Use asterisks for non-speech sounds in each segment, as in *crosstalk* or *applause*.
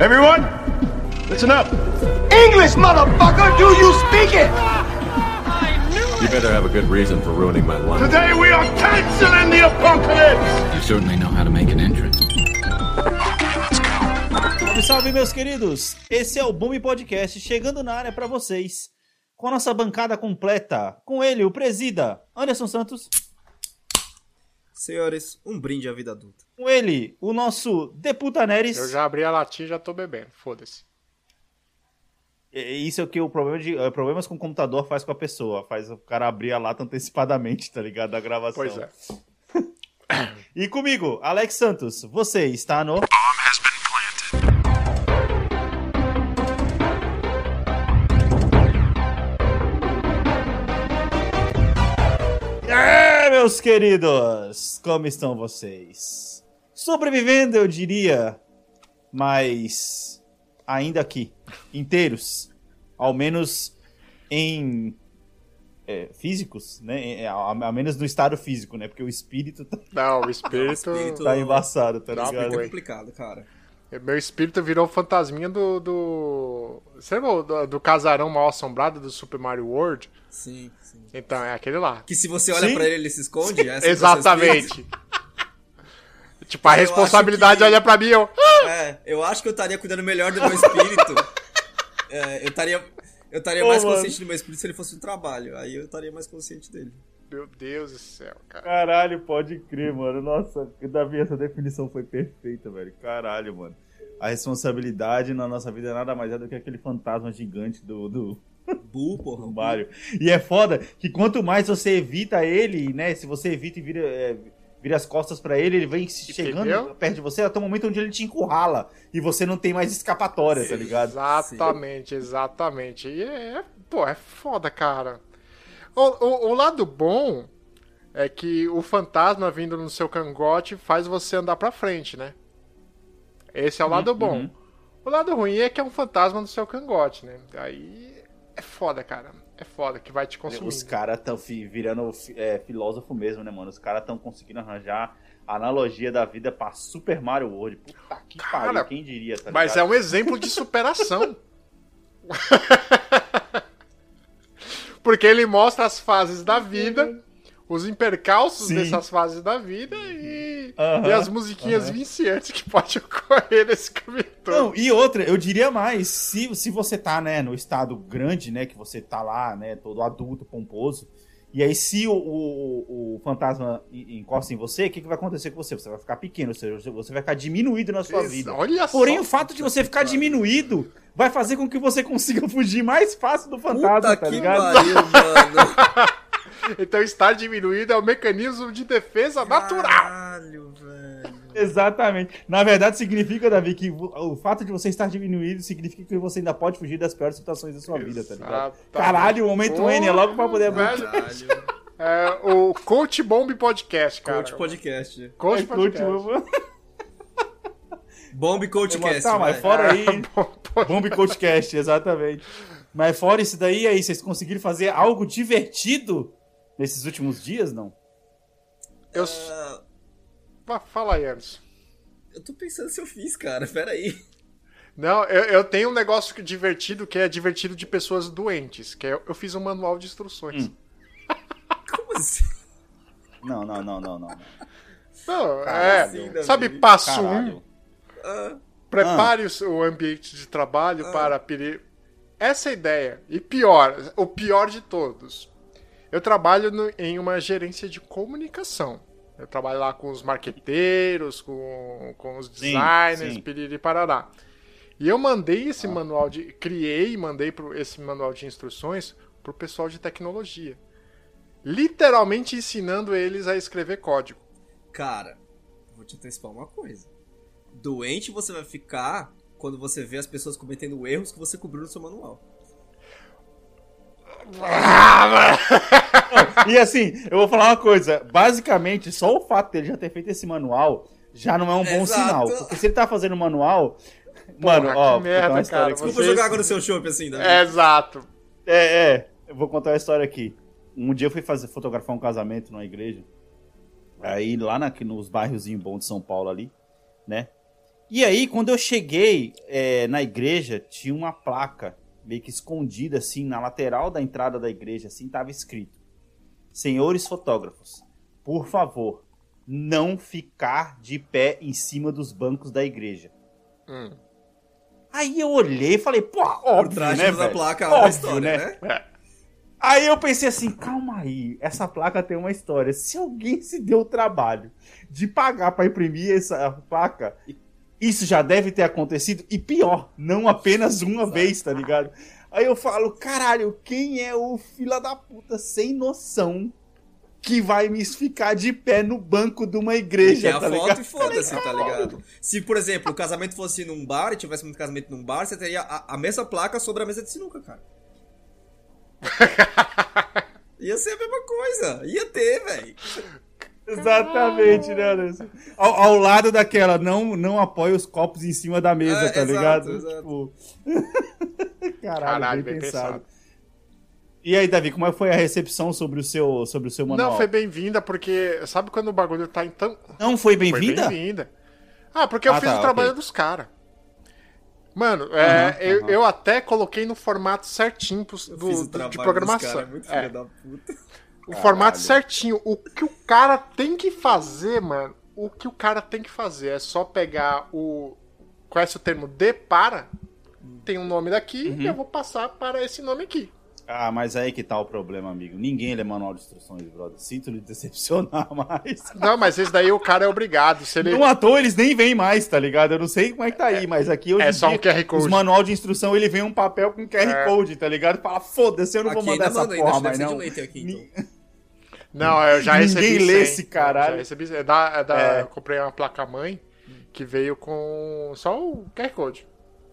Everyone, listen up. English, motherfucker, do you speak it? You better have a good reason for ruining my life. Today we are canceling the apocalypse. You certainly know how to make an entrance. Salve, salve, meus queridos! Esse é o Boom Podcast chegando na área para vocês, com a nossa bancada completa, com ele, o presida, Anderson Santos, Senhores, um brinde à vida adulta. Com ele, o nosso Deputa Neres. Eu já abri a latinha e já tô bebendo, foda-se. Isso é o que o problema de é, problemas com o computador faz com a pessoa, faz o cara abrir a lata antecipadamente, tá ligado? Da gravação. Pois é. *coughs* E comigo, Alex Santos, você está no. É, meus queridos, como estão vocês? Sobrevivendo, eu diria, mas ainda aqui, inteiros, ao menos em é, físicos, né? Em- Ao, ao menos no estado físico, né? Porque o espírito tá, Não, o espírito. *laughs* espírito- tá embaçado, tá Não, ligado? É complicado, cara. Meu espírito virou fantasminha do. do... Você lembra do, do casarão mal assombrado do Super Mario World? Sim, sim. Então, é aquele lá. Que se você olha Sim. pra ele, ele se esconde? É o Exatamente. Tipo, a Eu responsabilidade que- olha pra mim, eu. espírito. É, eu acho que eu estaria cuidando melhor do meu espírito. *laughs* É, eu estaria. Eu estaria mais mano. consciente do meu espírito se ele fosse um trabalho. Aí eu estaria mais consciente dele. Meu Deus do céu, cara. Caralho, pode crer, mano. Nossa, Davi, essa definição foi perfeita, velho. Caralho, mano. A responsabilidade na nossa vida nada mais é do que aquele fantasma gigante do, do, *laughs* Bu, porra. do. Mario. E é foda que quanto mais você evita ele, né? Se você evita e vira, é, vira as costas pra ele, ele vem se chegando perto de você até o momento onde ele te encurrala. E você não tem mais escapatória, tá ligado? Exatamente, exatamente. E é, pô, é foda, cara. O, o, o lado bom é que o fantasma vindo no seu cangote faz você andar pra frente, né? Esse é o lado bom. uhum. O lado ruim é que é um fantasma no seu cangote, né? Aí é foda, cara. É foda que vai te consumir. Os caras tão fi- virando é, filósofo mesmo, né, mano? Os caras tão conseguindo arranjar a analogia da vida pra Super Mario World. Puta que Cara, pariu, quem diria, tá Mas é um exemplo de superação. *laughs* *laughs* Porque ele mostra as fases da vida, os impercalços Sim. dessas fases da vida e, Aham, e as musiquinhas aham. viciantes que pode *laughs* ocorrer nesse caminho todo. Não, e outra, eu diria mais, se, se você tá, né, no estado grande, né, que você tá lá, né, todo adulto, pomposo, e aí se o, o, o fantasma en- encosta em você, o que, que vai acontecer com você? Você vai ficar pequeno, ou seja, você vai ficar diminuído na sua Isso, vida. Olha Porém, só. o fato de você ficar diminuído vai fazer com que você consiga fugir mais fácil do fantasma, Puta tá que ligado? pariu, *laughs* mano. Então estar diminuído é o mecanismo de defesa natural. Caralho, velho. Exatamente. Na verdade, significa, Davi, que o fato de você estar diminuído significa que você ainda pode fugir das piores situações da sua vida, tá ligado? Caralho, o momento N é logo pra poder abrir. É o Coach Bomb Podcast, cara. Coach Podcast. Coach É, Podcast. vou- Bomb *laughs* Coachcast. Tá, mas vai. fora aí, *laughs* Bom, pô, Bomb Coachcast, exatamente. Mas fora isso daí, aí, vocês conseguiram fazer algo divertido nesses últimos dias, não? eu... Ah, Ah, Fala aí, Anderson. eu tô pensando se eu fiz, cara. *laughs* Pera aí. Não, eu, eu tenho um negócio divertido que é divertido de pessoas doentes, que é, eu fiz um manual de instruções. Hum. *laughs* Como assim? Não, não, não, não, não. Não, Caralho, é, Davi. sabe, passo um, Caralho. Ah, prepare o ambiente de trabalho para peri... Essa é a ideia. E pior, o pior de todos. Eu trabalho no- em uma gerência de comunicação. Eu trabalho lá com os marqueteiros, com, com os designers, sim. piriri parará. E eu mandei esse manual de. Criei e mandei pro, esse manual de instruções pro pessoal de tecnologia. Literalmente ensinando eles a escrever código. cara, vou te antecipar uma coisa. Doente você vai ficar quando você vê as pessoas cometendo erros que você cobriu no seu manual. *laughs* E assim, eu vou falar uma coisa. Basicamente, só o fato dele já ter feito esse manual já não é um bom Exato. sinal. Porque se ele tá fazendo manual. Mano, que ó, merda, cara, aqui. Desculpa Vocês- jogar água no seu chopp assim, Davi. É, exato. É, é. Eu vou contar uma história aqui. Um dia eu fui fazer, fotografar um casamento numa igreja. Aí lá na, nos bairrozinhos bons de São Paulo ali, né? E aí, quando eu cheguei é, na igreja, tinha uma placa meio que escondida assim na lateral da entrada da igreja, assim tava escrito: Senhores fotógrafos, por favor, não ficar de pé em cima dos bancos da igreja. Hum. Aí eu olhei e falei, pô, Por óbvio, trás né, da placa Óbvio, a história, né? né? Aí eu pensei assim, calma aí, essa placa tem uma história. Se alguém se deu o trabalho de pagar pra imprimir essa placa, isso já deve ter acontecido. E pior, não apenas uma vez, tá ligado? Aí eu falo, caralho, quem é o fila da puta sem noção que vai me ficar de pé no banco de uma igreja, é a tá foto ligado? e foda-se, tá ligado? Se, por exemplo, o casamento fosse num bar e tivesse um casamento num bar, você teria a, a mesma placa sobre a mesa de sinuca, cara. *laughs* Ia ser a mesma coisa. Ia ter, velho. Exatamente, né, Anderson? Ao, ao lado daquela, não, não apoia os copos em cima da mesa, É, tá exato, ligado? exato. Tipo... *laughs* Caralho, Caralho, bem, bem pensado. pensado. E aí, Davi, como é foi a recepção sobre o seu, sobre o seu manual? Não, foi bem-vinda, porque sabe quando o bagulho tá em tão. Não foi Foi bem-vinda? bem-vinda. Ah, porque eu Ah, fiz tá, o trabalho ok. dos caras. Mano, é, Aham, eu, eu até coloquei no formato certinho do, fiz o do- de dos programação. cara, muito É, puta. O formato certinho. O que o cara tem que fazer, mano, o que o cara tem que fazer é só pegar o. Conhece o termo de para? Tem um nome daqui Uhum. e eu vou passar para esse nome aqui. Ah, mas aí que tá o problema, amigo. Ninguém lê manual de instruções, brother. Sinto lhe decepcionar, *laughs* mas... Não, mas esse daí o cara é obrigado. Se ele. Não à toa eles nem vêm mais, tá ligado? Eu não sei como é que tá aí, mas aqui hoje É só um dia, QR Code. os manual de instrução, ele vem um papel com QR É. Code, tá ligado? Fala, foda-se, eu não vou Aqui mandar ainda essa manda, porra, mas não. aqui, então. *laughs* Não, eu já Ninguém recebi. lê 100. esse caralho. Já recebi. É da, é da- É. Eu comprei uma placa-mãe que veio com só o QR Code.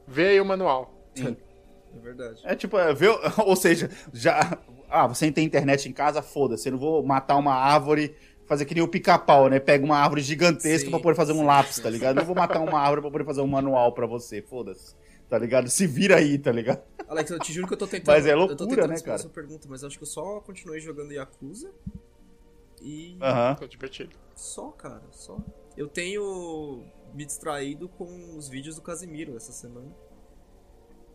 Vê aí o manual. É verdade. É tipo, é, vê, *laughs* ou seja, já. Ah, você tem internet em casa, foda-se. Eu não vou matar uma árvore, fazer que nem o pica-pau, né? Pega uma árvore gigantesca Sim, pra poder fazer um sim, lápis, sim, tá ligado? Eu não vou matar uma árvore pra poder fazer um manual pra você, foda-se. Tá ligado? Se vira aí, tá ligado? Alex, eu te juro que eu tô tentando. Mas é eu tô loucura, tentando né, cara? sua pergunta, mas acho que eu só continuei jogando Yakuza. E. Tô divertido. Só, cara, só. Eu tenho me distraído com os vídeos do Casimiro essa semana.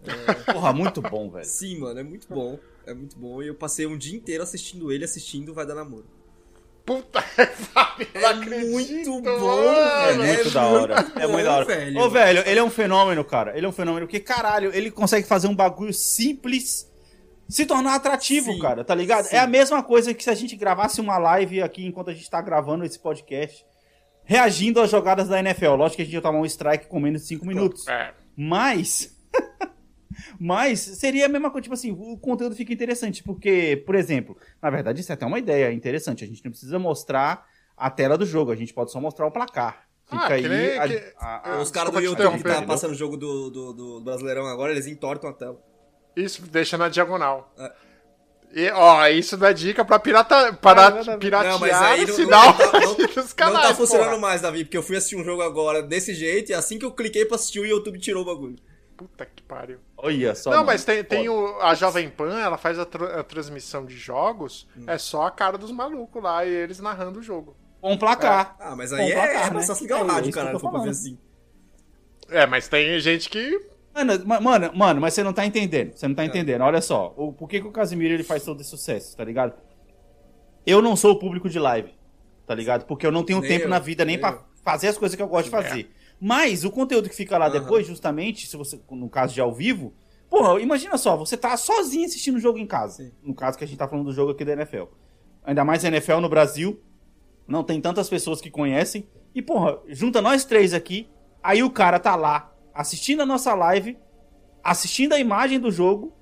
*laughs* Porra, muito bom, velho. Sim, mano, é muito bom. É muito bom. E eu passei um dia inteiro assistindo ele, assistindo Vai Dar Namoro. Puta *laughs* não É acredito, muito bom, mano. É velho. muito da hora. muito É muito bom, da hora. velho. Ô, velho, ele é um fenômeno, cara. Ele é um fenômeno que, caralho, ele consegue fazer um bagulho simples se tornar atrativo, Sim, cara, tá ligado? sim. É a mesma coisa que se a gente gravasse uma live aqui enquanto a gente tá gravando esse podcast, reagindo às jogadas da NFL. Lógico que a gente ia tomar um strike com menos de 5 minutos. É. Mas. *laughs* Mas seria a mesma coisa, tipo assim, o conteúdo fica interessante, porque, por exemplo, na verdade isso é até uma ideia interessante, a gente não precisa mostrar a tela do jogo, a gente pode só mostrar o placar. Fica Ah, que aí. nem a- que- a- a- Os caras do YouTube que interromper, tá passando o jogo do, do, do Brasileirão agora, eles entortam a tela. Isso, deixa na diagonal. É. E, ó, isso dá dica pra pirata, para exatamente. piratear Não, mas aí o não, *laughs* sinal não, tá, não, dos não canais, tá funcionando porra. mais, Davi, porque eu fui assistir um jogo agora desse jeito e assim que eu cliquei pra assistir o YouTube tirou o bagulho. Puta que pariu. Olha só. não, mano, mas tem, tem o, a Jovem Pan, ela faz a, tra- a transmissão de jogos, Hum. é só a cara dos malucos lá e eles narrando o jogo. Com placar. Ah, mas Com aí é, placar, é né? só se ligar É o rádio, caralho, for pra ver falando. assim. É, mas tem gente que. Mano, ma- mano, mano, mas você não tá entendendo. Você não tá entendendo. Olha só, o, por que, que o Casimiro ele faz todo esse sucesso, tá ligado? Eu não sou o público de live, tá ligado? Porque eu não tenho Nem tempo eu, na vida nem nem pra eu. fazer as coisas que eu gosto de fazer. Mas o conteúdo que fica lá Aham. depois, justamente, se você, no caso de ao vivo, porra, imagina só, você tá sozinho assistindo o jogo em casa. Sim. No caso que a gente tá falando do jogo aqui da NFL. Ainda mais NFL no Brasil, não tem tantas pessoas que conhecem. E, porra, junta nós três aqui, aí o cara tá lá assistindo a nossa live, assistindo a imagem do jogo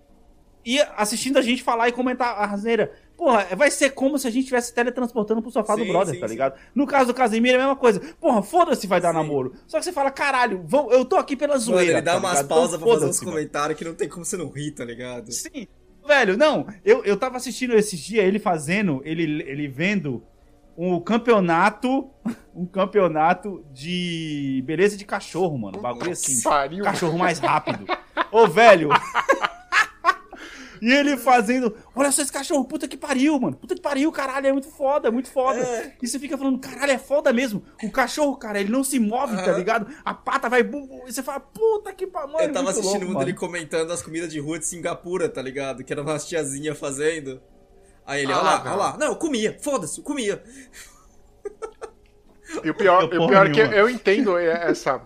e assistindo a gente falar e comentar a rasneira. Porra, vai ser como se a gente estivesse teletransportando pro sofá do Sim, brother, sim, tá sim. ligado? No caso do Casemiro é a mesma coisa. Porra, foda-se vai dar Sim. namoro. Só que você fala, caralho, vou- eu tô aqui pela Mano, zoeira. ele dá tá umas ligado? pausas Então pra fazer uns mano. comentários que não tem como você não rir, tá ligado? Sim. Velho, não, eu, eu tava assistindo esses dias ele fazendo, ele, ele vendo um campeonato, um campeonato de beleza de cachorro, mano. Bagulho assim. Pariu. Cachorro mais rápido. Ô, velho, E ele fazendo, olha só esse cachorro, puta que pariu, mano. Puta que pariu, caralho, é muito foda, é muito foda. É. E você fica falando, caralho, é foda mesmo. O cachorro, cara, ele não se move, tá Aham. ligado? A pata vai. bu- bu- E você fala, puta que pariu. Eu tava muito assistindo louco, um dele mano. comentando as comidas de rua de Singapura, tá ligado? Que era umas tiazinhas fazendo. Aí ele, Ah, olha lá, não. olha lá. Não, eu comia, foda-se, eu comia. E o pior, Eu o pior é que eu entendo essa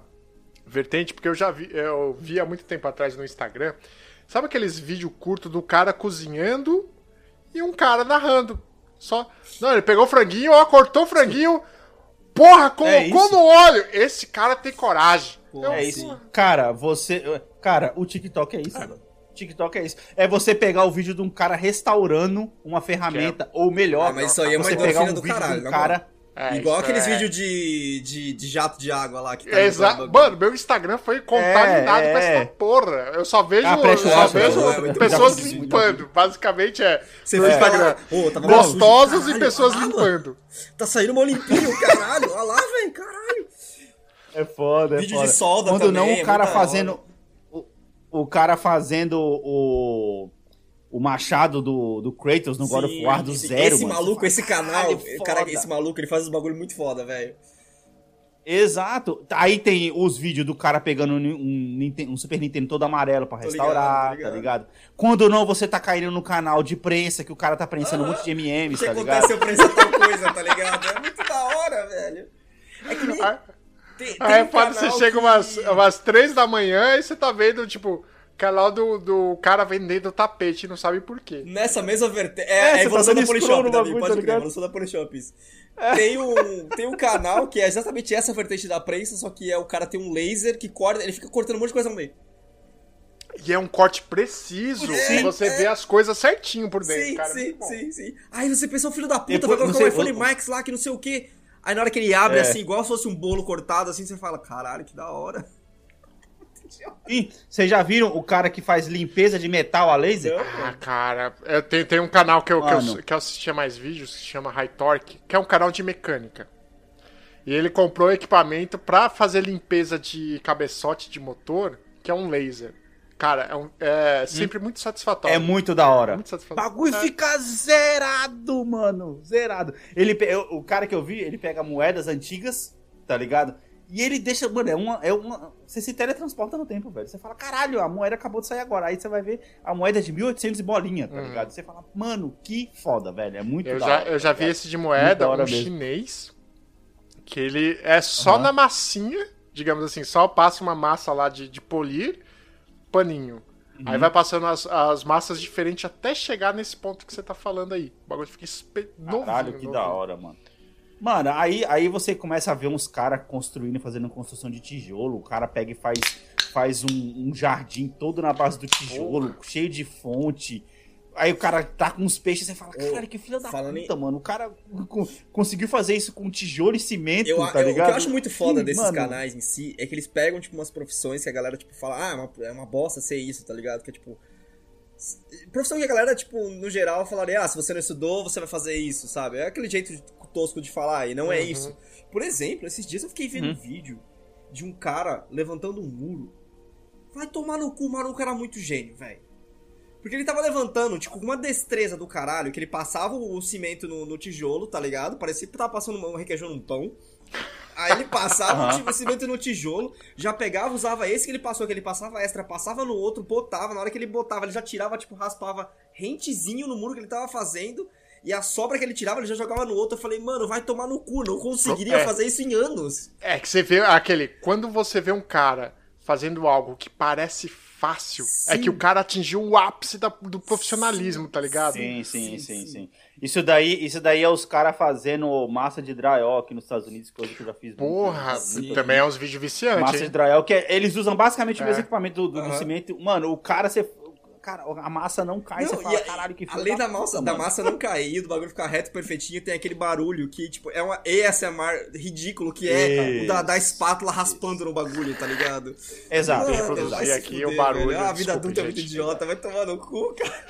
vertente, porque eu já vi, eu vi há muito tempo atrás no Instagram. Sabe aqueles vídeos curtos do cara cozinhando e um cara narrando? Só. Não, ele pegou o franguinho, ó, cortou o franguinho. Porra, colocou isso. no óleo. Esse cara tem coragem. É isso. Cara, você. Cara, o TikTok é isso, mano. TikTok é isso. É você pegar o vídeo de um cara restaurando uma ferramenta, ou melhor, Ah, mas isso aí é uma você pegar um do vídeo caralho, de um cara. É, Igual aqueles é- vídeos de, de, de jato de água lá que tá É exa- limpando- Mano, meu Instagram foi contaminado É, com é. essa porra. Eu só vejo, Ah, eu só vejo é pessoas bom. limpando. Basicamente é. Você no fica Instagram. lá, "Ô, tava mal sujo." Gostosos e Caralho, pessoas água. limpando. Tá saindo mal limpinho, caralho. Olha lá, velho, caralho. É foda, é Vídeo foda. de solda Quando também, não, é o cara fazendo. O, o cara fazendo o. O machado do, do Kratos no God of Sim, War do esse- zero, Esse mano. maluco, esse canal, "Caralho, cara, foda." esse maluco, ele faz uns bagulho muito foda, velho. Exato. Aí tem os vídeos do cara pegando um, um Super Nintendo todo amarelo pra Tô restaurar, ligado, tô tá ligado. ligado? Quando não, você tá caindo no canal de prensa, que o cara tá prensando um monte de MMs, tá ligado? aconteceu pra essa tal coisa, tá ligado? É muito da hora, velho. É que nem... Aí- Tem, tem Aí um pode você chega que- umas, umas três da manhã e você tá vendo, tipo, canal do, do cara vendendo tapete e não sabe por quê. Nessa mesma vertente. É, É, a evolução tá da Polishop, Davi, pode tá crer, a ligado? evolução da Polishops. Tem um, tem um canal que é exatamente essa vertente da prensa, só que é o cara tem um laser que corta, ele fica cortando um monte de coisa no meio. E é um corte preciso, Sim, você é. vê as coisas certinho por dentro, Sim, cara. é sim, sim, sim. Aí você pensa, o filho da puta, Depois, vai colocar um sei, iPhone o- Max lá, que não sei o quê. Aí na hora que ele abre, É. assim, igual se fosse um bolo cortado, assim, você fala, caralho, que da hora. *laughs* Ih, vocês já viram o cara que faz limpeza de metal a laser? Ah, cara, eu tenho, tem um canal que eu, que, eu, que eu assistia mais vídeos, que se chama High Torque, que é um canal de mecânica. E ele comprou equipamento pra fazer limpeza de cabeçote de motor, que é um laser. Cara, é, um- é sempre muito satisfatório. É muito da hora. Muito O satisfatório. bagulho É. fica zerado, mano. Zerado. Ele, eu- o cara que eu vi, ele pega moedas antigas, tá ligado? E ele deixa, mano, é uma, é uma. Você se teletransporta no tempo, velho. Você fala, caralho, a moeda acabou de sair agora. Aí você vai ver a moeda é de 1800 e bolinha, tá ligado? Você fala, mano, que foda, velho. É muito Eu da já, hora, eu já tá vi ligado? esse de moeda, da hora um mesmo. chinês, que ele é só Aham. na massinha, digamos assim, só passa uma massa lá de, de polir, paninho. Uhum. Aí vai passando as, as massas diferentes até chegar nesse ponto que você tá falando aí. O bagulho fica espe... Caralho, novinho, que novinho. da hora, mano. Mano, aí, aí você começa a ver uns caras construindo, fazendo construção de tijolo. O cara pega e faz, faz um, um jardim todo na base do tijolo, cheio de fonte. Aí o cara tá com uns peixes e você fala, caralho, que filho da falando puta, mano. O cara co- conseguiu fazer isso com tijolo e cimento, Eu, tá eu- o ligado? que eu acho muito foda Ih, desses mano, canais em si é que eles pegam, tipo, umas profissões que a galera, tipo, fala, ah, é uma, é uma bosta ser isso, tá ligado? Que é, tipo... Profissão que a galera, tipo, no geral, falaria, ah, se você não estudou, você vai fazer isso, sabe? É aquele jeito tosco de falar, e não é Uhum. isso. Por exemplo, esses dias eu fiquei vendo Uhum. um vídeo de um cara levantando um muro. Vai tomar no cu, o maluco era muito gênio, velho. Porque ele tava levantando, tipo, com uma destreza do caralho, que ele passava o cimento no, no tijolo, tá ligado? Parecia que tava passando um requeijão num pão. Aí ele passava o *laughs* tipo, cimento no tijolo, já pegava, usava esse que ele passou, que ele passava extra, passava no outro, botava, na hora que ele botava, ele já tirava, tipo, raspava rentezinho no muro que ele tava fazendo, e a sobra que ele tirava, ele já jogava no outro. Eu falei, mano, vai tomar no cu, não conseguiria É. fazer isso em anos. É que você vê aquele. Quando você vê um cara fazendo algo que parece fácil, é Sim. que o cara atingiu o ápice da- do profissionalismo, tá ligado? Sim, sim, Sim, sim, sim. sim. Isso daí, isso daí é os caras fazendo massa de drywall aqui nos Estados Unidos, coisa que eu já fiz. muito. Porra, Sim. também é uns vídeos viciantes, Massa de hein? drywall, que é- eles usam basicamente o mesmo É. equipamento do, do- do Aham. cimento. Mano, o cara, você. Cara, a massa não cai, Não, você fala, a- caralho, que Além da, puta, massa, da mano." massa não cair, do bagulho ficar reto perfeitinho, tem aquele barulho que, tipo, é uma ASMR ridículo, que é o da, da espátula raspando no bagulho, tá ligado? Exato. Mano, reproduzir aqui fuder, o barulho, velho. Ah, A vida desculpa, adulta é muito gente. idiota, vai tomar no cu, cara.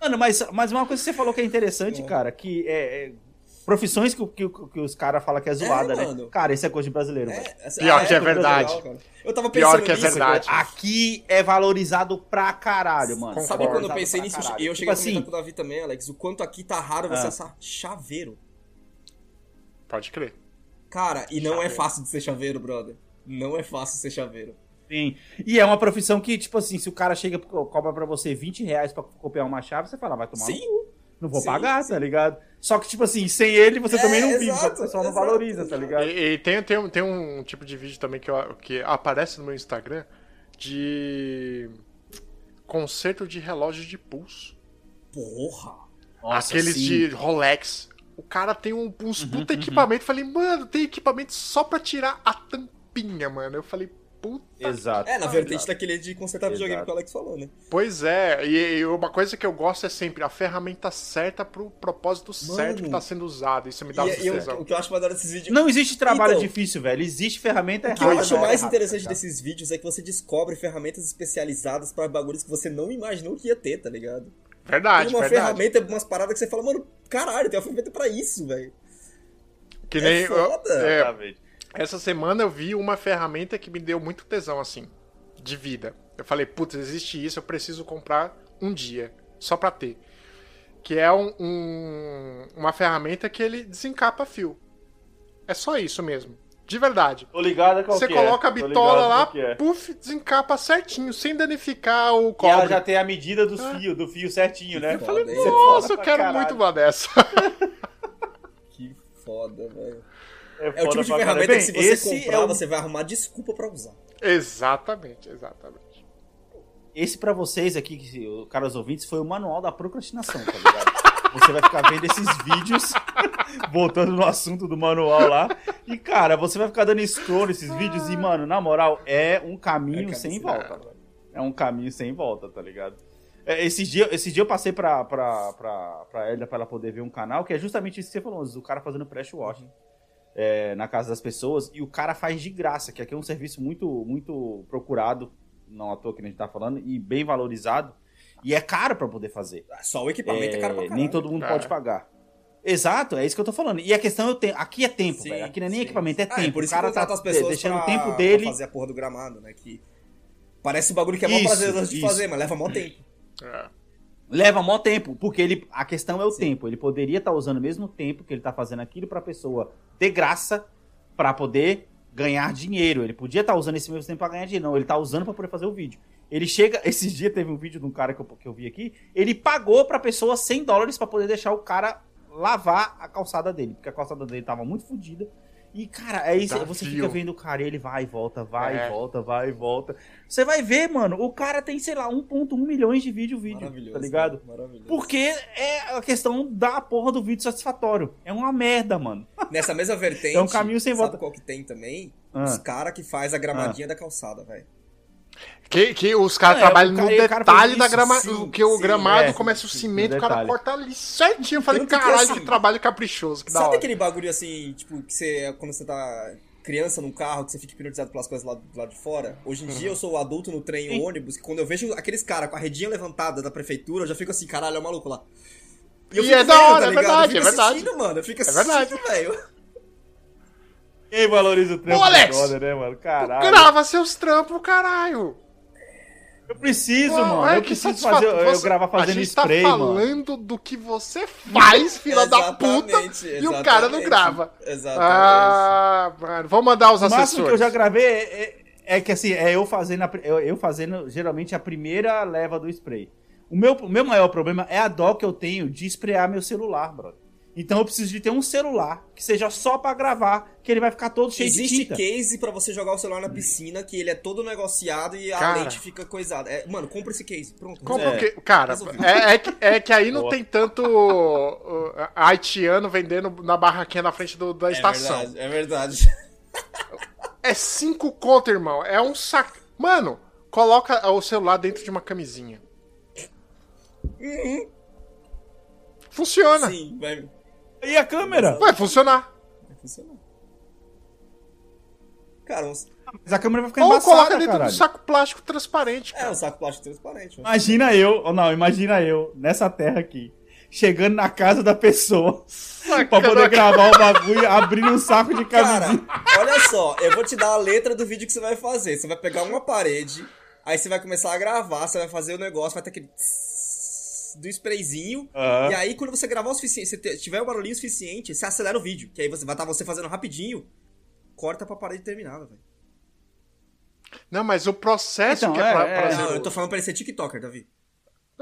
Mano, mas, mas uma coisa que você falou que é interessante, É. cara, que é, é- Profissões que, que, que os caras falam que é zoada, né? mano. Cara, isso é coisa de brasileiro. É, essa- Pior ah, que é coisa verdade. legal, cara. eu tava Pior pensando que é nisso, verdade. Aqui é valorizado pra caralho, mano. Concordo. Sabe quando eu pensei nisso? caralho. E eu Tipo cheguei a assim, comentar com o Davi também, Alex, o quanto aqui tá raro você Ah. achar chaveiro. Pode crer. Cara, e não é Chaveiro. fácil de ser chaveiro, brother. Não é fácil ser chaveiro. Sim. E é uma profissão que, tipo assim, se o cara chega e cobra pra você 20 reais pra copiar uma chave, você fala, vai tomar Sim. cu. Não vou Sim, pagar, sim. tá ligado? Só que, tipo assim, sem ele você É, também não vive, só exato, pessoal não exato, valoriza, tá ligado? E, e tem, tem, um- tem um tipo de vídeo também que, eu- que aparece no meu Instagram de conserto de relógio de pulso. Porra! Nossa, Aqueles sim. de Rolex. O cara tem um, uns puta equipamento. Falei, mano, tem equipamento só pra tirar a tampinha, mano. Eu falei, puta. Exato. É, na Exato. vertente daquele de consertar videogame Exato. que o Alex falou, né? Pois é, e, e uma coisa que eu gosto é sempre a ferramenta certa pro propósito certo que tá sendo usado. Isso me dá E, eu- o que eu acho mais da hora desses vídeos. Não existe trabalho Então, difícil, velho. Existe ferramenta O errada. que eu acho mais errada, interessante tá desses vídeos é que você descobre ferramentas especializadas pra bagulhos que você não imaginou que ia ter, tá ligado? Verdade, tem uma verdade. ferramenta, umas paradas que você fala, mano, caralho, tem uma ferramenta pra isso, velho. Que é nem eu- foda. é, Exatamente. Essa semana eu vi uma ferramenta que me deu muito tesão, assim, de vida. Eu falei, putz, existe isso, eu preciso comprar um dia, só pra ter. Que é um, um- uma ferramenta que ele desencapa fio. É só isso mesmo. De verdade. Tô ligado qual Você que coloca é. a bitola lá, é. puf, desencapa certinho, sem danificar o E ela cobre. já tem a medida dos fios, do fio certinho, né? Isso é Nossa, eu quero caralho. muito uma dessa. *laughs* Que foda, velho. É, É o tipo de ferramenta caralho. que se Bem, você esse comprar, é o- você vai arrumar desculpa pra usar. exatamente, exatamente. Esse pra vocês aqui, caros ouvintes, foi o manual da procrastinação, tá ligado? *laughs* Você vai ficar vendo esses vídeos, *laughs* voltando no assunto do manual lá. E, cara, você vai ficar dando scroll nesses vídeos e, mano, na moral, é um caminho É caminho sem volta, velho. É um caminho sem volta, tá ligado? É, Esses dias esse dia eu passei pra, pra, pra, pra Elida pra ela poder ver um canal que é justamente isso que você falou, o cara fazendo press washing é, na casa das pessoas e o cara faz de graça, que aqui é um serviço muito, muito procurado, não à toa que a gente tá falando, e bem valorizado, e é caro pra poder fazer. Só o equipamento é, caro pra É, caralho. nem todo mundo É. pode pagar. Exato, é isso que eu tô falando. E a questão eu tenho, aqui é tempo, Sim, velho. Aqui não é nem sim. equipamento, é Ah, tempo. por o isso cara que tá as pessoas deixando pra, o tempo pra dele. fazer a porra do gramado, né? Que parece um bagulho que é mó prazeroso de isso. fazer, mas leva mó tempo. É. Leva mó tempo, porque ele, a questão é o Sim. tempo. Ele poderia estar usando o mesmo tempo que ele tá fazendo aquilo pra pessoa de graça pra poder ganhar dinheiro. Ele podia estar usando esse mesmo tempo pra ganhar dinheiro. Não, ele tá usando pra poder fazer o vídeo. Ele chega, *laughs* esses dias teve um vídeo de um cara que eu, que eu vi aqui, ele pagou pra pessoa 100 dólares pra poder deixar o cara lavar a calçada dele, porque a calçada dele tava muito fodida. E, cara, é isso. Dá Você fica vendo o cara e ele vai e volta, vai É. e volta, vai e volta. Você vai ver, mano, o cara tem, sei lá, 1.1 milhões de vídeo, vídeo, Maravilhoso. tá ligado? né? Maravilhoso. Porque é a questão da porra do vídeo satisfatório. É uma merda, mano. *laughs* Nessa mesma vertente. É um caminho sem sabe volta. qual que tem também? Ah. Os caras que faz a gramadinha da calçada, velho. Que, que os caras É, trabalham no e detalhe da isso, grama, sim, que o sim, gramado é, começa o cimento, o cara corta ali certinho. Eu falei, Tanto que, caralho, assim, que trabalho caprichoso, que Sabe hora. aquele bagulho assim, tipo, que você, quando você tá criança num carro, que você fica hipnotizado pelas coisas lá do lado de fora? Hoje em dia eu sou adulto no trem ou ônibus, que quando eu vejo aqueles caras com a redinha levantada da prefeitura, eu já fico assim, caralho, é o maluco lá. E eu fico é da hora, é ligado? verdade, eu fico é verdade. mano. Eu fico É verdade. velho. Quem valoriza o trampo Ô, Alex! do brother, né, mano? Caralho. Grava seus trampos, caralho. Eu preciso, Pô, mano. é eu preciso fazer, eu você- gravar A fazendo gente spray, tá mano. falando do que você faz, *laughs* filha da puta, e o cara não grava. Exatamente. Ah, mano, vou mandar os O máximo assessores. que eu já gravei é, é- é que assim, é eu fazendo, a eu, eu fazendo geralmente a primeira leva do spray. O meu, o meu maior problema é a dó que eu tenho de sprayar meu celular, brother. Então eu preciso de ter um celular que seja só pra gravar, que ele vai ficar todo cheio Existe de tinta. case pra você jogar o celular na piscina, que ele é todo negociado e a Cara. lente fica coisada. É, mano, compra esse case. Pronto. Compra É. o quê? Cara, é, é que, é que aí não Boa. tem tanto uh, haitiano vendendo na barraquinha na frente do- da É estação. verdade, é verdade. É cinco conto, irmão. É um saco. Mano, coloca o celular dentro de uma camisinha. Funciona. Sim, vai, E a câmera? Vai funcionar. vai funcionar. Cara, uns... Mas a câmera vai ficar Ou embaçada, coloca dentro caralho. do saco plástico transparente, é cara. um saco plástico transparente. Imagina eu, ou não, imagina eu, nessa terra aqui, chegando na casa da pessoa pra Sacana- poder gravar o bagulho, abrindo um saco de Cara, camisinha. olha só, eu vou te dar a letra do vídeo que você vai fazer. Você vai pegar uma parede, aí você vai começar a gravar, você vai fazer o negócio, vai ter aquele tss do sprayzinho. Aham. E aí, quando você gravar o suficiente, se tiver o barulhinho suficiente, você acelera o vídeo. Que aí você vai estar você fazendo rapidinho, corta pra parede terminada, velho. Não, mas o processo Então, que é pra, é, pra é. fazer Não, eu tô falando pra ele ser TikToker, Davi.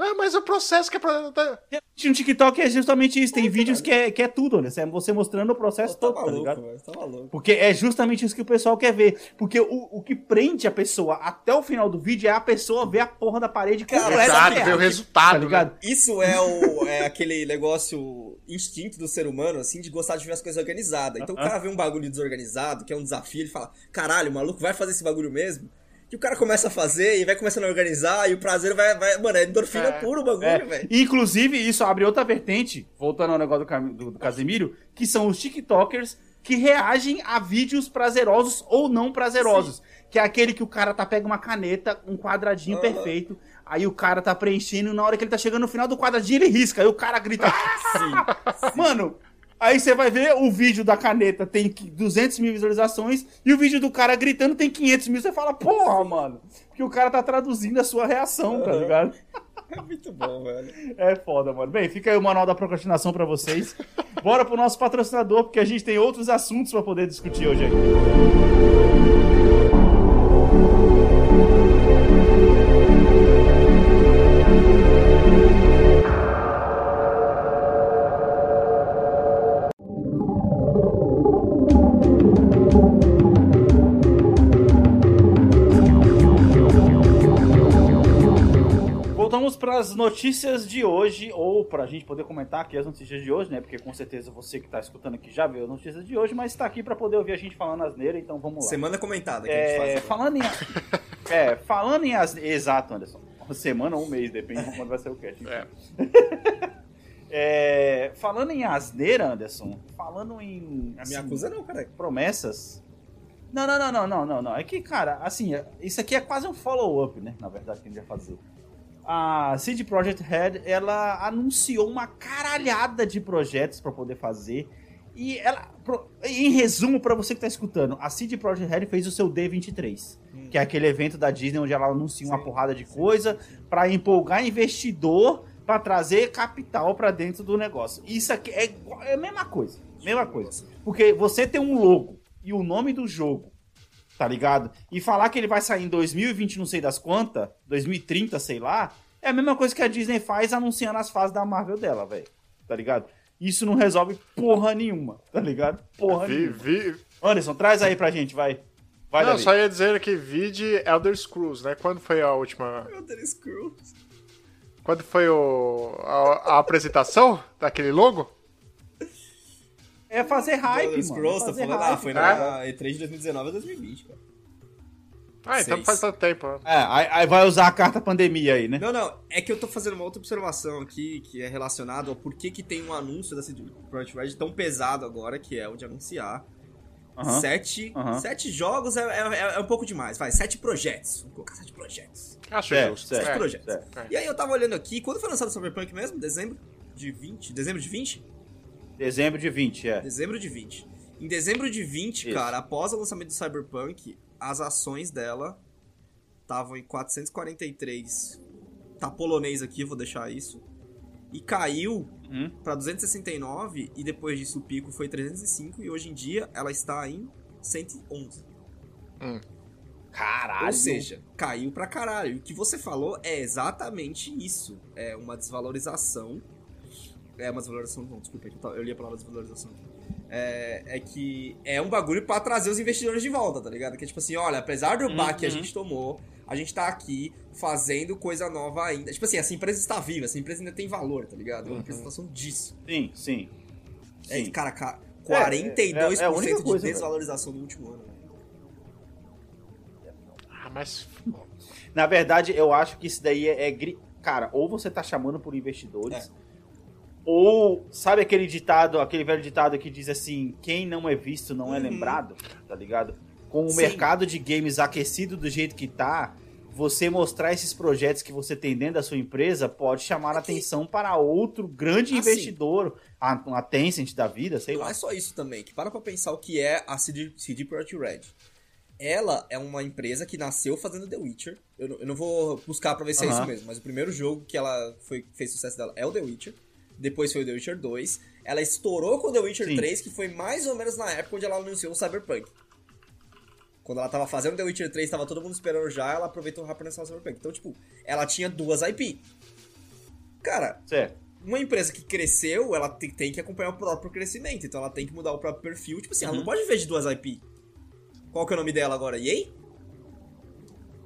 Não, mas o processo que é pra. tá- No TikTok é justamente isso. Tem vídeos que é, que é tudo, né? É você mostrando o processo Tá todo, tá maluco, ligado? velho. Tá maluco. Porque é justamente isso que o pessoal quer ver. Porque o, o que prende a pessoa até o final do vídeo é a pessoa ver a porra da parede completa. Exato, tá ver o resultado. né? ligado? Isso é, o, é aquele negócio instinto do ser humano, assim, de gostar de ver as coisas organizadas. Então o cara vê um bagulho desorganizado, que é um desafio, ele fala: caralho, o maluco vai fazer esse bagulho mesmo? Que o cara começa a fazer e vai começando a organizar e o prazer vai. vai mano, é endorfina É. puro o bagulho, É. velho. Inclusive, isso abre outra vertente, voltando ao negócio do, do, do Casemiro, que são os TikTokers que reagem a vídeos prazerosos ou não prazerosos. Que é aquele que o cara tá pega uma caneta, um quadradinho Aham. perfeito, aí o cara tá preenchendo e na hora que ele tá chegando no final do quadradinho ele risca, aí o cara grita. *laughs* Sim. Mano, aí você vai ver o vídeo da caneta tem que- 200 mil visualizações e o vídeo do cara gritando tem 500 mil. Você fala, porra, mano. Porque o cara tá traduzindo a sua reação, tá Aham. ligado? *laughs* É muito bom, velho. É foda, mano. Bem, fica aí o manual da procrastinação pra vocês. Bora pro nosso patrocinador, porque a gente tem outros assuntos pra poder discutir hoje aqui. As notícias de hoje, ou para a gente poder comentar aqui as notícias de hoje, né? Porque com certeza você que tá escutando aqui já viu as notícias de hoje, mas tá aqui para poder ouvir a gente falando asneira, então vamos lá. Semana comentada que a gente É, faz. falando em. *laughs* é, falando em as. Exato, Anderson. Uma semana ou um mês, depende de quando vai ser o cast. É. *laughs* É, falando em asneira, Anderson, falando em. A assim, minha acusa não, cara. promessas. Não, não, não, não, não, não, não. É que, cara, assim, é- isso aqui é quase um follow-up, né? Na verdade, que a gente vai fazer. A CD Projekt Red, ela anunciou uma caralhada de projetos pra poder fazer. E ela, em resumo, pra você que tá escutando, a CD Projekt Red fez o seu D23, que é aquele evento da Disney onde ela anuncia uma Sim, porrada de sim, coisa pra empolgar investidor pra trazer capital pra dentro do negócio. Isso aqui é, é a mesma coisa, mesma coisa. Porque você tem um logo e o nome do jogo, tá ligado? E falar que ele vai sair em 2020, não sei das quantas, 2030, sei lá, é a mesma coisa que a Disney faz anunciando as fases da Marvel dela, velho. Tá ligado? Isso não resolve porra nenhuma, tá ligado? Porra Vi, nenhuma. vi... Anderson, traz aí pra gente, vai. Vai, Não, só ia dizer que vide Elder Scrolls, né? Quando foi a última. Deus, Screw. Quando foi o... a, a apresentação daquele logo? É fazer hype, Elder mano. Scrolls, é tá falando? hype, Ah, foi cara. na E3 de 2019 a 2020, cara. Ah, então Seis. faz tanto tempo. né? É, aí, aí vai usar a carta pandemia aí, né? Não, não, é que eu tô fazendo uma outra observação aqui, que é relacionado ao porquê que tem um anúncio da CD Projekt Red tão pesado agora, que é o de anunciar. Sete, sete jogos é, é, é um pouco demais, vai, sete projetos. Vamos colocar sete projetos. Acho Certo, justo. certo. Sete É. projetos. certo. E aí eu tava olhando aqui, quando foi lançado o Cyberpunk mesmo? Dezembro de 20? Dezembro de 20? Dezembro de 20, é. Dezembro de 20. Em dezembro de 20, Isso. cara, após o lançamento do Cyberpunk, as ações dela estavam em 443. Tá polonês aqui, vou deixar isso. E caiu Hum? pra 269 e depois disso o pico foi 305 e hoje em dia ela está em 111. Caralho. Ou seja, caiu pra caralho. O que você falou é exatamente isso. É uma desvalorização. É uma desvalorização, não, desculpa, eu li a palavra desvalorização aqui. É, é que é um bagulho pra trazer os investidores de volta, tá ligado? Que é tipo assim, olha, apesar do baque que a Uhum. gente tomou, a gente tá aqui fazendo coisa nova ainda. Tipo assim, essa empresa está viva, essa empresa ainda tem valor, tá ligado? É uma representação disso. Sim, sim. É, Sim. cara, ca- É, 42% é a única de coisa, velho. desvalorização no último ano. Ah, mas. Na verdade, eu acho que isso daí é, é gri- Cara, ou você tá chamando por investidores, É. ou sabe aquele ditado, aquele velho ditado que diz assim: quem não é visto não é Uhum. lembrado, tá ligado? Com o Sim. mercado de games aquecido do jeito que tá, você mostrar esses projetos que você tem dentro da sua empresa pode chamar a atenção para outro grande Assim. investidor, a, a Tencent da vida, sei Não lá. é só isso também, que para pra pensar o que é a CD, CD Projekt Red. Ela é uma empresa que nasceu fazendo The Witcher. Eu, não- eu não vou buscar pra ver se é Aham. isso mesmo, mas o primeiro jogo que ela foi, fez sucesso dela é o The Witcher. Depois foi o The Witcher 2. Ela estourou com o The Witcher Sim. 3, que foi mais ou menos na época onde ela anunciou o Cyberpunk. Quando ela tava fazendo The Witcher 3, tava todo mundo esperando já, ela aproveitou rápido nessa Cyberpunk. Então, tipo, ela tinha duas IP. Cara, Certo. uma empresa que cresceu, ela te- tem que acompanhar o próprio crescimento. Então ela tem que mudar o próprio perfil. Tipo assim, ela não pode viver de duas IP. Qual que é o nome dela agora? EA?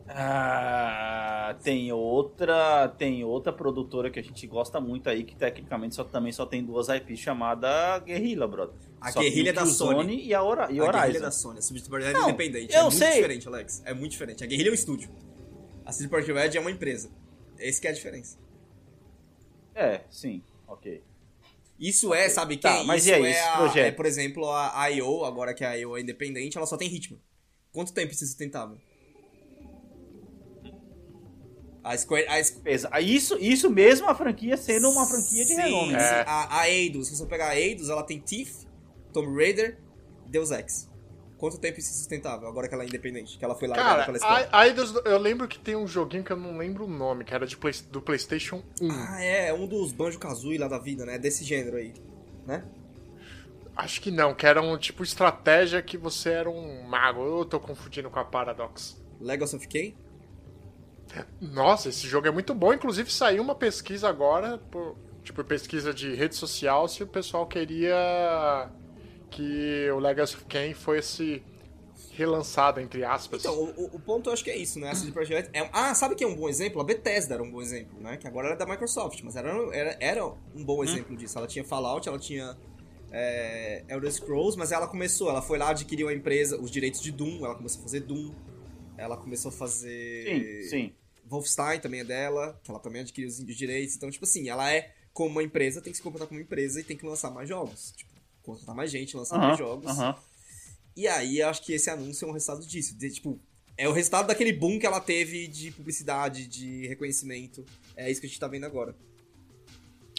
Ah, tem outra, tem outra produtora que a gente gosta muito aí que tecnicamente só também só tem duas IPs chamada Guerrilla, brother. A Só o é da Sony. E a, Hora, e a Horizon. Guerrilla é da Sony. A Projekt Red é independente. eu é muito sei. diferente, Alex. É muito diferente. A Guerrilla é um estúdio. A CD Projekt é uma empresa. Esse que é a diferença. É, sim, ok. Isso é, sabe quem? Tá, mas Isso e aí, é, esse a- projeto? é, por exemplo, a I.O., agora que a I.O. é independente, ela só tem ritmo. Quanto tempo isso é sustentável? A Square... A, Squ- Beleza. Ah, Isso, isso mesmo a franquia sendo uma franquia de Sim, renome. né? É. A, a Eidos, se você pegar a Eidos, ela tem Thief, Tomb Raider, Deus Ex. Quanto tempo isso é sustentável, agora que ela é independente? Que ela foi largada Cara, pela Square. a- a Eidos- eu lembro que tem um joguinho que eu não lembro o nome, que era de Play- do PlayStation 1. Ah, é, é um dos Banjo-Kazooie lá da vida, né? Desse gênero aí, né? Acho que não, que era um tipo estratégia que você era um mago. Eu tô confundindo com a Paradox. Legacy of Kain? Nossa, esse jogo é muito bom. Inclusive saiu uma pesquisa agora, por- tipo pesquisa de rede social, se o pessoal queria que o Legacy of Kain fosse relançado, entre aspas. Então, o, o- ponto eu acho que é isso, né? A CD Projekt é... Ah, sabe que é um bom exemplo? A Bethesda era um bom exemplo, né? Que agora ela é da Microsoft, mas era, era, era um bom exemplo disso. Ela tinha Fallout, ela tinha é, Elder Scrolls, mas ela começou, ela foi lá, adquiriu a empresa, os direitos de Doom, ela começou a fazer Doom, ela começou a fazer... Sim, sim. Wolfenstein também é dela, que ela também adquiriu os direitos. Então, tipo assim, ela é como uma empresa, tem que se comportar como uma empresa e tem que lançar mais jogos. Tipo, contratar mais gente, lançar mais Aham, jogos. aham. E aí, eu acho que esse anúncio é um resultado disso. De, tipo, é o resultado daquele boom que ela teve de publicidade, de reconhecimento. É isso que a gente tá vendo agora.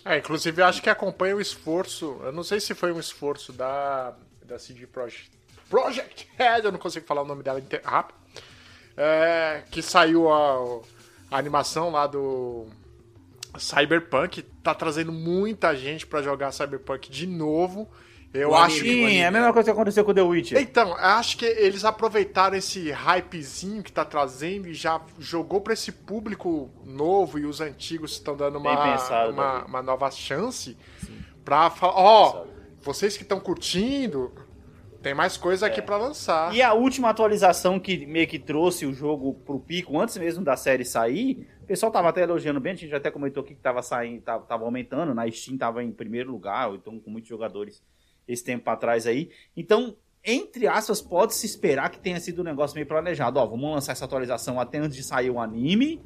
É, inclusive eu acho que acompanha o esforço. Eu não sei se foi um esforço da, da CD Projekt. Project Red, eu não consigo falar o nome dela rápido. É, que saiu a, a animação lá do Cyberpunk. Tá trazendo muita gente pra jogar Cyberpunk de novo. Eu O acho anime, que. o Sim, é a mesma coisa que aconteceu com The Witcher. Então, eu acho que eles aproveitaram esse hypezinho que tá trazendo e já jogou pra esse público novo e os antigos estão dando uma, pensado, uma, Davi. uma nova chance pra falar, ó, pensado. vocês que estão curtindo, tem mais coisa aqui pra lançar. E a última atualização que meio que trouxe o jogo pro pico, antes mesmo da série sair, o pessoal tava até elogiando bem, a gente até comentou aqui que tava saindo, tava, tava aumentando, na Steam tava em primeiro lugar, então com muitos jogadores esse tempo atrás aí. Então, entre aspas, pode-se esperar que tenha sido um negócio meio planejado. Ó, vamos lançar essa atualização até antes de sair o anime.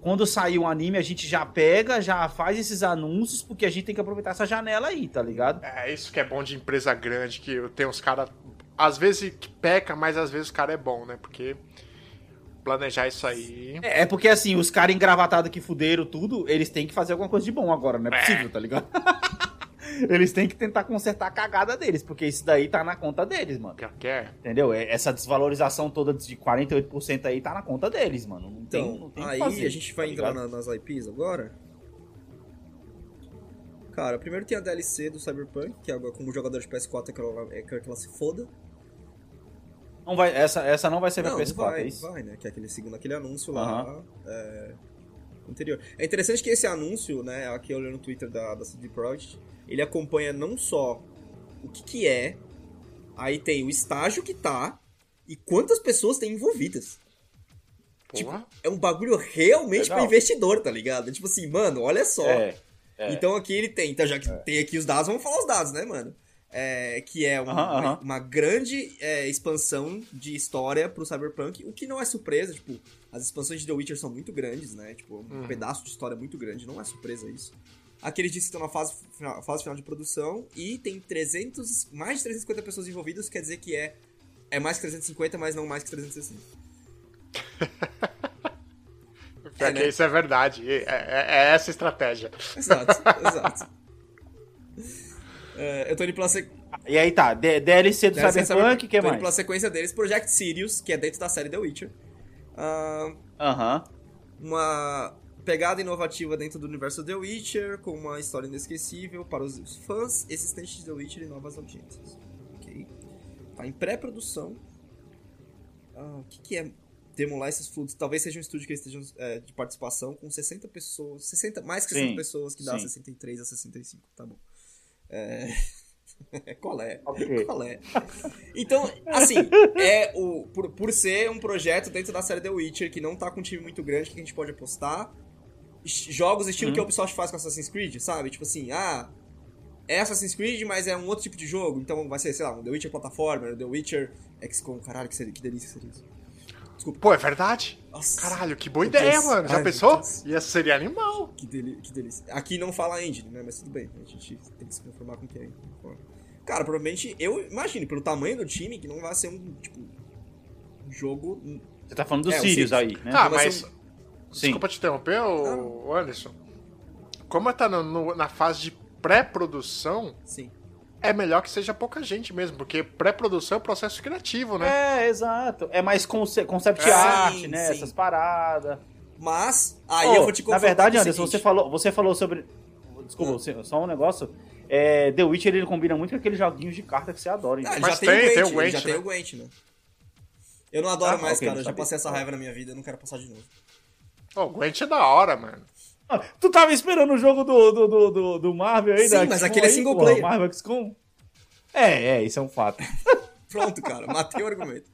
Quando sair o anime, a gente já pega, já faz esses anúncios, porque a gente tem que aproveitar essa janela aí, tá ligado? É isso que é bom de empresa grande, que tem uns caras. Às vezes que peca, mas às vezes o cara é bom, né? Porque planejar isso aí. É, é porque assim, os caras engravatados que fuderam tudo, eles têm que fazer alguma coisa de bom agora, não é possível, tá ligado? *laughs* eles têm que tentar consertar a cagada deles, porque isso daí tá na conta deles, mano. Pior que é. Entendeu? É- Essa desvalorização toda de 48% aí tá na conta deles, mano. Não tem, Então, não tem o que aí fazer, a gente vai tá entrar na- nas IPs agora. Cara, primeiro tem a DLC do Cyberpunk, que agora, como jogador de PS4 é que ela, é que ela se foda. Não vai, essa, essa não vai ser pra Não, PS4, vai, é isso? vai, né? Que é aquele segundo aquele anúncio lá é, anterior. É interessante que esse anúncio, né, aqui olhando no Twitter da, da CD Projekt, ele acompanha não só o que que é, aí tem o estágio que tá e quantas pessoas tem envolvidas. Porra. É um bagulho realmente Legal. pra investidor, tá ligado? Tipo assim, mano, olha só. É. é. Então aqui ele tem, então já que tem aqui os dados, vamos falar os dados, né, mano? É, que é uma, Aham, aham. uma grande é, expansão de história pro Cyberpunk, o que não é surpresa, tipo, as expansões de The Witcher são muito grandes, né? Tipo, um pedaço de história muito grande, não é surpresa isso. Aqui eles dizem que estão na fase final, fase final de produção e tem 300, mais de 350 pessoas envolvidas, quer dizer que é, é mais que 350, mas não mais que 360. *laughs* Pior É, que né? isso é verdade. É, é- é essa a estratégia. Exato, *laughs* exato. É, eu tô indo pela. E aí tá, D- DLC do DLC Cyberpunk, o que tô indo pela mais? sequência deles, Project Sirius, que é dentro da série The Witcher. Ah, Aham. uma pegada inovativa dentro do universo The Witcher, com uma história inesquecível para os fãs existentes de The Witcher e novas audiências. Ok. Tá em pré-produção. Ah, o que, que é Demon License Foods? Talvez seja um estúdio que eles estejam é, de participação com 60 pessoas. 60, mais que 60 Sim, pessoas, que dá sim. 63 a 65. Tá bom. É... *laughs* Qual é? Ok. *laughs* Qual é? Então, assim, é o, por, por ser um projeto dentro da série The Witcher, que não tá com um time muito grande, que a gente pode apostar. Jogos estilo Uhum. que a Ubisoft faz com Assassin's Creed, sabe? Tipo assim, ah, é Assassin's Creed, mas é um outro tipo de jogo. Então vai ser, sei lá, um The Witcher Platformer, The Witcher XCOM. Caralho, que, seria, que delícia que seria isso. Desculpa. Pô, é verdade? Nossa. Caralho, que boa ideia, Deus. mano. Já Ai, pensou? Ia seria animal. Que, deli que delícia. Aqui não fala engine, né? Mas tudo bem. A gente tem que se conformar com o que é. Cara, provavelmente, eu imagino, pelo tamanho do time, que não vai ser um, tipo, um jogo... Você tá falando do É, Sirius aí, né? Ah, Não vai mas. ser Sim. Desculpa te interromper, ô, Anderson. Como tá no- no- na fase de pré-produção, Sim. é melhor que seja pouca gente mesmo, porque pré-produção é um processo criativo, né? É, exato. É mais conce concept É, art, sim, né? sim. Essas paradas. Mas, aí Ô, eu vou te na verdade, o Anderson, você falou, você falou sobre. Desculpa, Ah. você- só um negócio. É, The Witcher ele combina muito com aqueles joguinhos de carta que você adora. Ah, então. Mas já tem, tem- o Gwent, Gwent, já tem né? o Gwent, né? Eu não adoro Ah, mais, ok, cara. Eu já passei essa raiva na minha vida, eu não quero passar de novo. O Gwent é da hora, mano. Ah, Tu tava esperando o jogo do, do, do, do, do Marvel aí, Sim, da mas aquele é aí, single porra, player. Marvel XCOM? É, é, isso é um fato. *laughs* Pronto, cara, matei o argumento.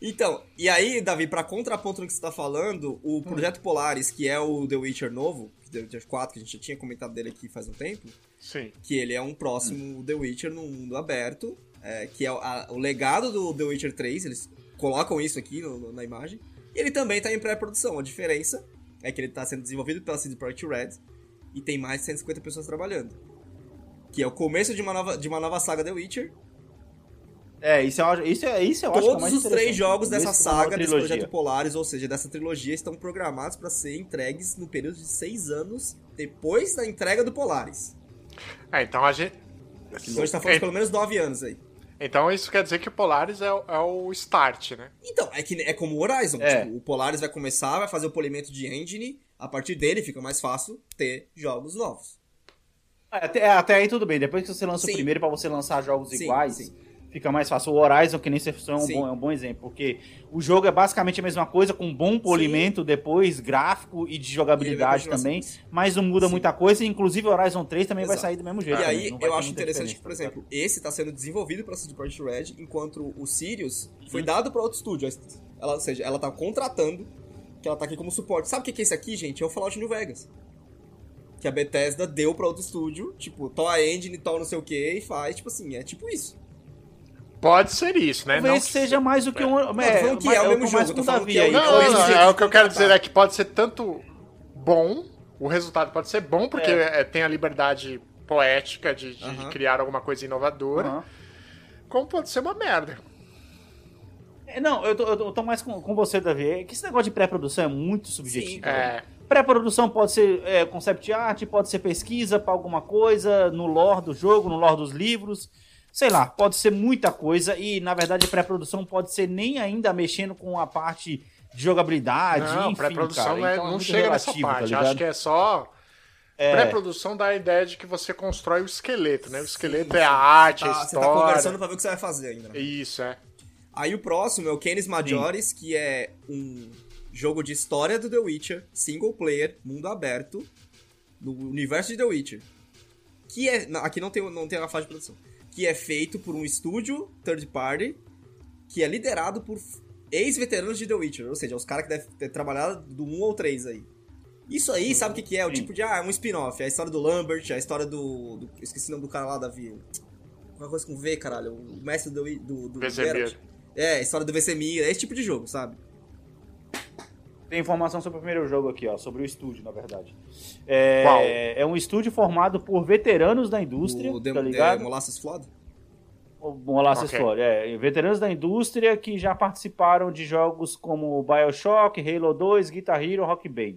Então, e aí, Davi, pra contraponto no que você tá falando, o Projeto Polaris, que é o The Witcher novo, The Witcher 4, que a gente já tinha comentado dele aqui faz um tempo, Sim. que ele é um próximo The Witcher no mundo aberto, é, que é o, a- o legado do The Witcher 3, eles colocam isso aqui no- no- na imagem, e ele também tá em pré-produção. A diferença é que ele tá sendo desenvolvido pela CD Projekt Red e tem mais de 150 pessoas trabalhando. Que é o começo de uma nova, de uma nova saga The Witcher, É, isso é, isso é, isso eu acho que é Todos mais os três jogos dessa saga, desse projeto Polaris, ou seja, dessa trilogia, estão programados para ser entregues no período de seis anos depois da entrega do Polaris. É, então a gente. Então a gente tá falando de É, pelo menos nove anos aí. Então isso quer dizer que o Polaris é, o- é o start, né? Então, é que é como o Horizon. É. Tipo, o Polaris vai começar, vai fazer o polimento de engine, a partir dele fica mais fácil ter jogos novos. É, Até, até aí tudo bem, depois que você lança Sim. o primeiro pra você lançar jogos Sim, iguais, sim. Fica mais fácil. O Horizon, que nem você é um Sim. bom, é um bom exemplo, porque o jogo é basicamente a mesma coisa, com bom polimento depois, gráfico e de jogabilidade E vai também, mas não muda Sim. muita coisa, inclusive o Horizon 3 também vai Exato. sair do mesmo jeito. E aí, vai eu acho interessante que, por diferença, tá exemplo, esse tá sendo desenvolvido pela CD Projekt Red, enquanto o Sirius foi Uhum. dado pra outro estúdio. Ela, ou seja, ela tá contratando, que ela tá aqui como suporte. Sabe o que é isso aqui, gente? É o Fallout New Vegas. Que a Bethesda deu pra outro estúdio, tipo, to a engine, to não sei o que, e faz, tipo assim, é tipo isso. Pode ser isso, né? Talvez que- seja mais do que um. que é o mesmo jogo, tô Davi que é o- aí. Não, É o não, mesmo não, jeito é o que eu quero dizer é que pode ser tanto bom, o resultado pode ser bom, porque É. é, tem a liberdade poética de, de criar alguma coisa inovadora, como pode ser uma merda. É, Não, eu tô, eu tô- mais com, com você, Davi. É que esse negócio de pré-produção é muito subjetivo. Sim. É, Pré-produção pode ser é, concept art, pode ser pesquisa pra alguma coisa, no lore do jogo, no lore dos livros. Sei lá, pode ser muita coisa e, na verdade, pré-produção pode ser nem ainda mexendo com a parte de jogabilidade, não, enfim, pré-produção é- Então não muito chega nessa relativo, tá parte. ligado? Acho que é só. É. Pré-produção dá a ideia de que você constrói o esqueleto, né? O esqueleto é a arte, a Tá- você tá história. conversando pra ver o que você vai fazer ainda. né? Isso, é. Aí o próximo é o Canis Majoris, que é um jogo de história do The Witcher, single player, mundo aberto, no universo de The Witcher. Que é. Aqui não tem, não tem a fase de produção. Que é feito por um estúdio third party, que é liderado por ex-veteranos de The Witcher, ou seja, os caras que devem ter trabalhado do 1 ou 3 aí. Isso aí, sabe o que, que é? O Sim. tipo de, ah, é um spin-off. É a história do Lambert, é a história do. do- eu esqueci o nome do cara lá, Davi. Uma coisa com V, caralho. O mestre do. do, do. Geralt. É, a história do Vesemir, é esse tipo de jogo, sabe? Tem informação sobre o primeiro jogo aqui, ó, sobre o estúdio, na verdade. É, é um estúdio formado por veteranos da indústria, o tá The ligado? Molasses Flood? O Molasses Ok. Flood, é. Veteranos da indústria que já participaram de jogos como Bioshock, Halo 2, Guitar Hero, Rock Band.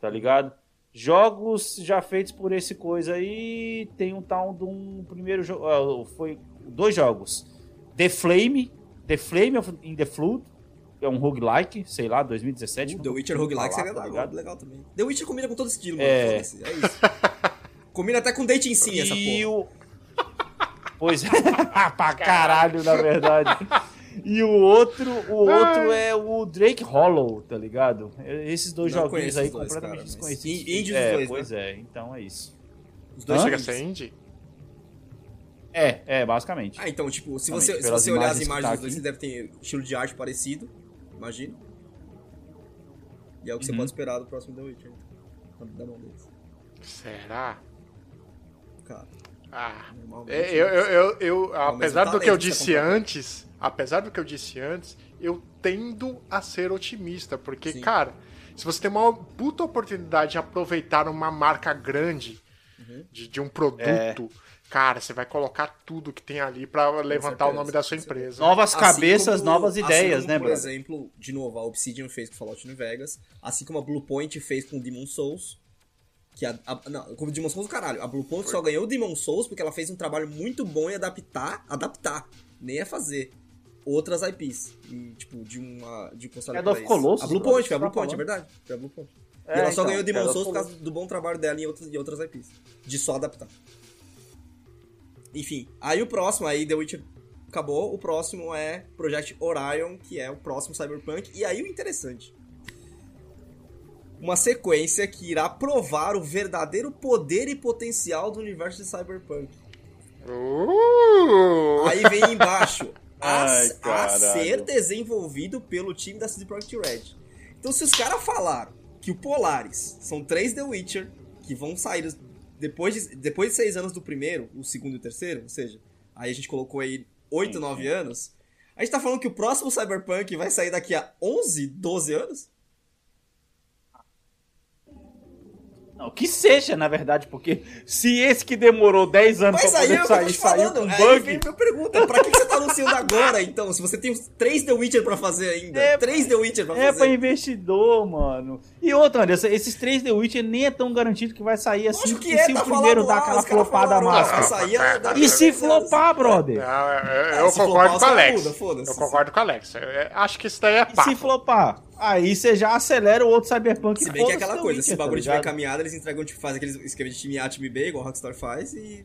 Tá ligado? Jogos já feitos por esse coisa aí, tem um tal de um primeiro jogo, ah, foi dois jogos. The Flame, The Flame of in the Flood, é um roguelike, sei lá, 2017. The Witcher roguelike falar, seria tá legal, ligado? legal também. The Witcher combina com todo estilo, mano. É. É isso. *laughs* combina até com dating sim, essa E porra. o. Pois é, *laughs* pra caralho, na verdade. E o outro, o outro é o Drake Hollow, tá ligado? Esses dois Não joguinhos aí dois, completamente cara, desconhecidos. in- indie os é, dois, pois né? é, então é isso. Os dois Hã? Chega a jogos. ser indie? É, é, basicamente. Ah, então, tipo, se você, se você olhar as imagens tá dos dois, aqui. você deve ter estilo de arte parecido, imagino. E é o que você Uhum. pode esperar do próximo The Witcher. então, Da mão deles. Será? Cara, Ah. É, Eu, eu, eu, eu- apesar do que eu você disse antes, apesar do que eu disse antes, eu tendo a ser otimista, porque, Sim. cara, se você tem uma puta oportunidade de aproveitar uma marca grande Uhum. de, de um produto, cara, você vai colocar tudo que tem ali pra levantar o certeza, nome da sua empresa. Novas Assim cabeças, como- novas assim ideias, como, né, Por brother? exemplo, de novo, a Obsidian fez com Fallout New Vegas, assim como a Bluepoint fez com Demon Souls. Que a, a- não, como Demon Souls, caralho. A Bluepoint só ganhou o Demon Souls porque ela fez um trabalho muito bom em adaptar, adaptar, nem é fazer outras IPs. E, tipo, de uma de um console isso. Colossus, A Bluepoint, foi a Bluepoint, é verdade. Foi a Bluepoint. É, e ela só então, ganhou o Demon Shadow Souls por causa do bom trabalho dela em outras, em outras IPs. De só adaptar. Enfim, aí o próximo, aí The Witcher acabou, o próximo é Project Orion, que é o próximo Cyberpunk. E aí o interessante. Uma sequência que irá provar o verdadeiro poder e potencial do universo de Cyberpunk. Uh! Aí vem embaixo. *laughs* A, Ai, a ser desenvolvido pelo time da CD Projekt Red. Então, se os caras falaram que o Polaris são três The Witcher que vão sair depois de, depois de seis anos do primeiro, o segundo e o terceiro, ou seja, aí a gente colocou aí oito, nove anos. A gente tá falando que o próximo Cyberpunk vai sair daqui a 11, 12 anos? Não, que seja, na verdade, porque se esse que demorou 10 anos Mas pra aí poder é eu tô sair, te saiu falando. com Aí bug, vem minha pergunta: pra que que você tá anunciando agora, então? Se você tem os três The Witcher pra fazer ainda. É, três The Witcher pra é fazer. pra investidor, mano. E outra, Anderson, esses três The Witcher nem é tão garantido que vai sair assim Lógico que e é, se tá o primeiro dá aquela flopada falaram, ó, máscara. vai sair a- daqui E se 10 anos. flopar, brother? Eu, É, concordo com o Alex. Eu concordo com o Alex. Eu- eu acho que isso daí é E papo. se flopar? Aí você já acelera o outro Cyberpunk. Se bem que é aquela coisa, se o bagulho tá tiver caminhada, eles entregam, tipo, faz aqueles esquema de time A, time B, igual o Rockstar faz, e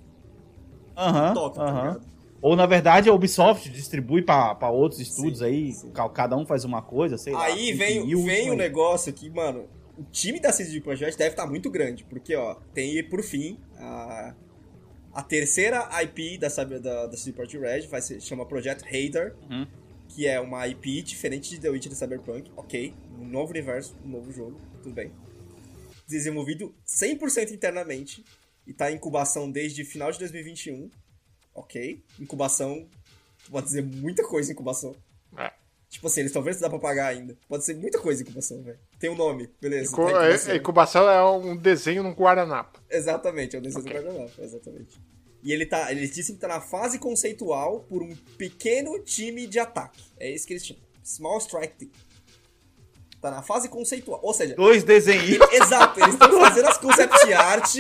Aham, toca, tá aham. ligado? Ou na verdade a Ubisoft distribui pra, pra outros estúdios Sim, aí, sim. ca- cada um faz uma coisa, sei lá. Aí vem, vem o aí. negócio que, mano, o time da CD Projekt deve estar muito grande, porque, ó, tem, por fim, a, a terceira IP da, da, da CD Projekt Red, vai ser, chama Project Raider, Uhum. Que é uma IP diferente de The Witcher e Cyberpunk, ok, um novo universo, um novo jogo, tudo bem. Desenvolvido 100% internamente, e tá em incubação desde final de 2021, ok, incubação, pode dizer muita coisa incubação. É. Tipo assim, eles estão vendo se dá pra pagar ainda. Pode ser muita coisa incubação, velho. Tem um nome, beleza. Incu- tá em incubação. é- incubação é um desenho num guardanapo. Exatamente, é o desenho do guardanapo, exatamente. E ele tá. Eles dizem que tá na fase conceitual por um pequeno time de ataque. É isso que eles chamam. Small Strike Team. Tá na fase conceitual. Ou seja, Dois desenhistas. ele- *laughs* exato, eles estão fazendo as concept art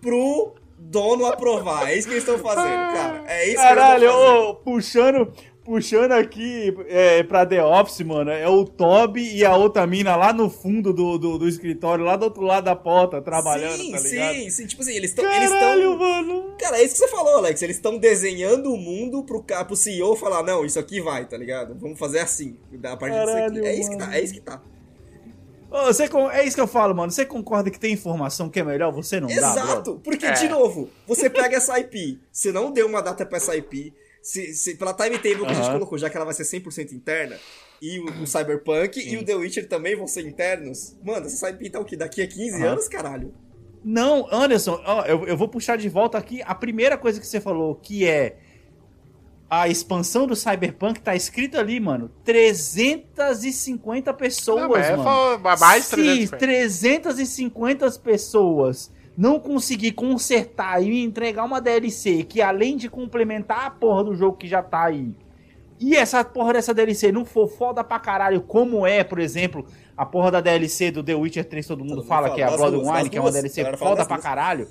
pro dono aprovar. É isso que eles estão fazendo, cara. É isso Caralho, que eles estão fazendo. ô, puxando, puxando aqui é, pra The Office, mano, é o Toby e a outra mina lá no fundo do, do, do escritório, lá do outro lado da porta, trabalhando, sim, tá ligado? sim, sim. Tipo assim, eles estão. Eles Caralho, tão... mano. Cara, é isso que você falou, Alex. Eles estão desenhando o mundo pro, pro CEO falar, não, isso aqui vai, tá ligado? Vamos fazer assim, a partir disso Caralho, aqui. É isso que tá, é isso que tá. Você, é isso que eu falo, mano. Você concorda que tem informação que é melhor você não dá, brother? Exato, porque, É. de novo, você pega essa IP, você não deu uma data pra essa IP, se, se- pela timetable que a gente colocou, já que ela vai ser 100% interna, e o, o Cyberpunk e o The Witcher também vão ser internos, mano, essa IP tá o quê? Daqui a 15 Aham. anos, caralho? Não, Anderson, ó, eu, eu vou puxar de volta aqui a primeira coisa que você falou, que é a expansão do Cyberpunk tá escrito ali, mano, 350 pessoas, Não, mas é mano. mais Se 350. 350 pessoas não conseguir consertar e me entregar uma DLC que além de complementar a porra do jogo que já tá aí e essa porra dessa DLC não for foda pra caralho, como é, por exemplo, a porra da DLC do The Witcher 3, todo mundo mundo fala, fala, que é a das Blood duas, Wine, das que é uma. DLC foda pra duas. caralho.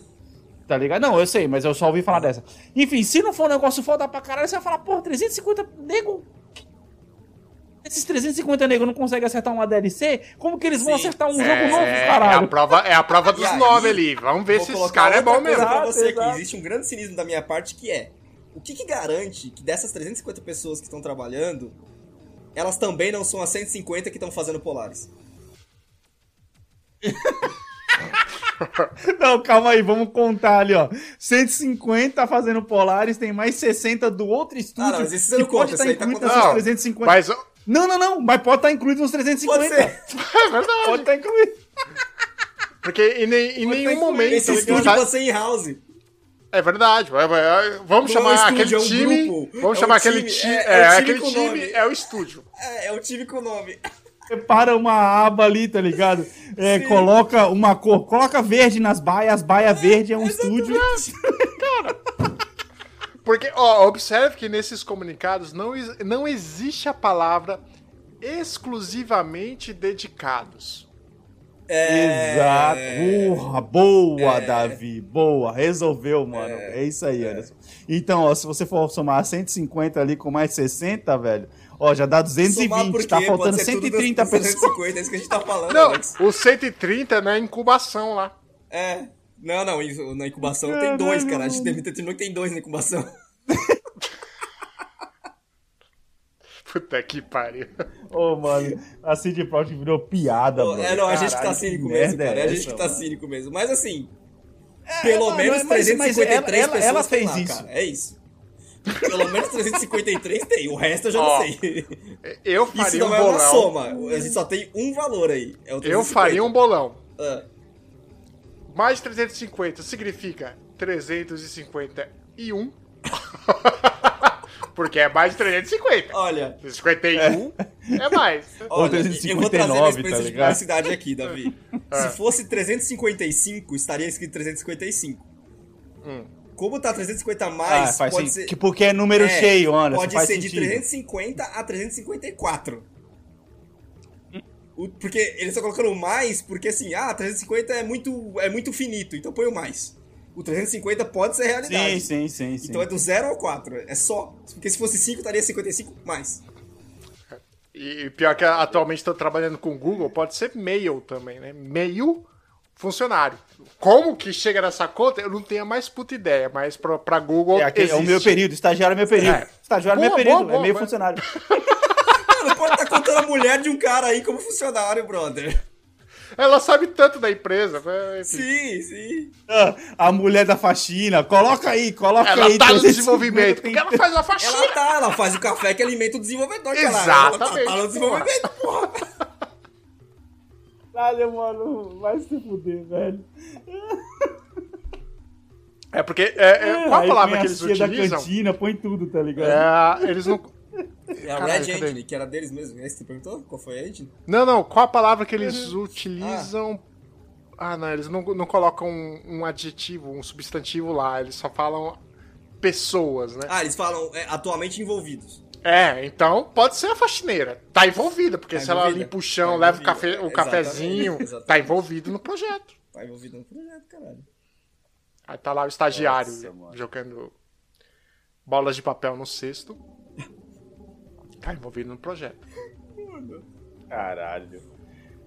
Tá ligado? Não, eu sei, mas eu só ouvi falar dessa. Enfim, se não for um negócio foda pra caralho, você vai falar, porra, 350 nego. Esses 350 nego não conseguem acertar uma DLC? Como que eles vão Sim. acertar um jogo É, novo, é caralho? a prova, é a prova dos nove ali. Vamos ver se esse cara é bom mesmo. pra você exato. aqui. Existe um grande cinismo da minha parte que é: o que, que garante que dessas 350 pessoas que estão trabalhando, elas também não são as 150 que estão fazendo Polaris? *laughs* Não, calma aí, vamos contar ali, ó. 150 fazendo Polaris, tem mais 60 do outro estúdio. Ah, não, mas isso você não que pode conta, estar isso aí tá contando. nesses Não, 350. Mas Não, não, não, mas pode estar incluído nos 350. Pode ser. *laughs* é verdade. Pode estar incluído. Porque em, nem- em nenhum momento. Esse tá estúdio pode ser in-house. É verdade. Vamos é chamar estúdio, aquele é um time. grupo. Vamos É chamar aquele time, é- time aquele time é o estúdio. É, é o time com o nome. Separa uma aba ali, tá ligado? É, coloca uma cor, coloca verde nas baias, as baias verde é um estúdio. Porque, ó, observe que nesses comunicados não, não existe a palavra exclusivamente dedicados. Exato. Porra, boa, Davi. Boa. Resolveu, mano. É, isso aí, Anderson. Então, ó, se você for somar 150 ali com mais 60, velho, ó, já dá 220. Somar por tá faltando Pode ser tudo 130 das pessoas. 350, é isso que a gente tá falando, Não, Alex. o 130 é na incubação lá. É. Não, não, na incubação tem dois, cara. A gente mano. terminou que tem dois na incubação. *laughs* Puta que pariu. Ô, mano, a CD Projekt virou piada, mano. é, não, a gente que tá cínico que mesmo, cara. É a gente essa, que tá mano? cínico mesmo. Mas assim, pelo mano, menos mas- mas 353 ela- ela- pessoas ela tem fez lá, isso. cara. É isso. Pelo menos 353 tem, o resto eu já Ó, não sei. Eu Isso faria um não é uma bolão. soma, a gente só tem um valor aí. É o Eu 350. faria um bolão. Ah, Mais 350 significa 351. *laughs* Porque é mais de 350. olha, 51 é, mais. Ou olha, eu vou 359, trazer minha experiência tá de publicidade aqui, Davi. *laughs* É. Se fosse 355, estaria escrito 355. Hum. Como tá 350 a Ah, mais, faz pode ser... que porque é número É, cheio, Anderson. Pode faz ser de sentido. 350 a 354. O- porque eles estão colocando mais porque assim, ah, 350 é muito, é muito finito, então põe o mais. O 350 pode ser realidade. Sim, sim, sim, sim. Então é do 0 ao 4. É só. Porque se fosse 5, estaria 55 mais. E pior que atualmente estou trabalhando com o Google, pode ser mail também, né? Mail funcionário. Como que chega nessa conta, eu não tenho a mais puta ideia, mas pra, pra Google É, aquele- é o meu período, estagiário é meu período. É. Estagiário é meu Boa, período, boa, boa, é meio mas- funcionário. Não pode estar contando a mulher de um cara aí como funcionário, brother. Ela sabe tanto da empresa. mas, enfim. Sim, sim. Ah, A mulher da faxina, coloca aí, coloca Ela aí. tá no 350 desenvolvimento, porque ela faz a faxina. Ela tá, ela faz o café que alimenta o desenvolvedor, cara. Ela Exatamente, tá, tá no desenvolvimento, porra. Caralho, mano, vai se fuder, velho. É porque, é, é, qual a palavra que a eles tia da utilizam? cantina, põe tudo, tá ligado? É, eles não... É a Caralho, Red? Engine, que era deles mesmo. É isso que você perguntou? Qual foi a engine? Não, não, qual a palavra que eles utilizam... Ah, não, eles não, não colocam um, um adjetivo, um substantivo lá, eles só falam pessoas, né? Ah, eles falam é, atualmente envolvidos. É, então pode ser a faxineira. Tá envolvida, porque Tá se ela envolvida. limpa o chão, Tá leva o, café, o cafezinho, exatamente. tá envolvido no projeto. Tá envolvido no projeto, caralho. Aí tá lá o estagiário Nossa, mano. jogando bolas de papel no cesto. Tá envolvido no projeto. Caralho.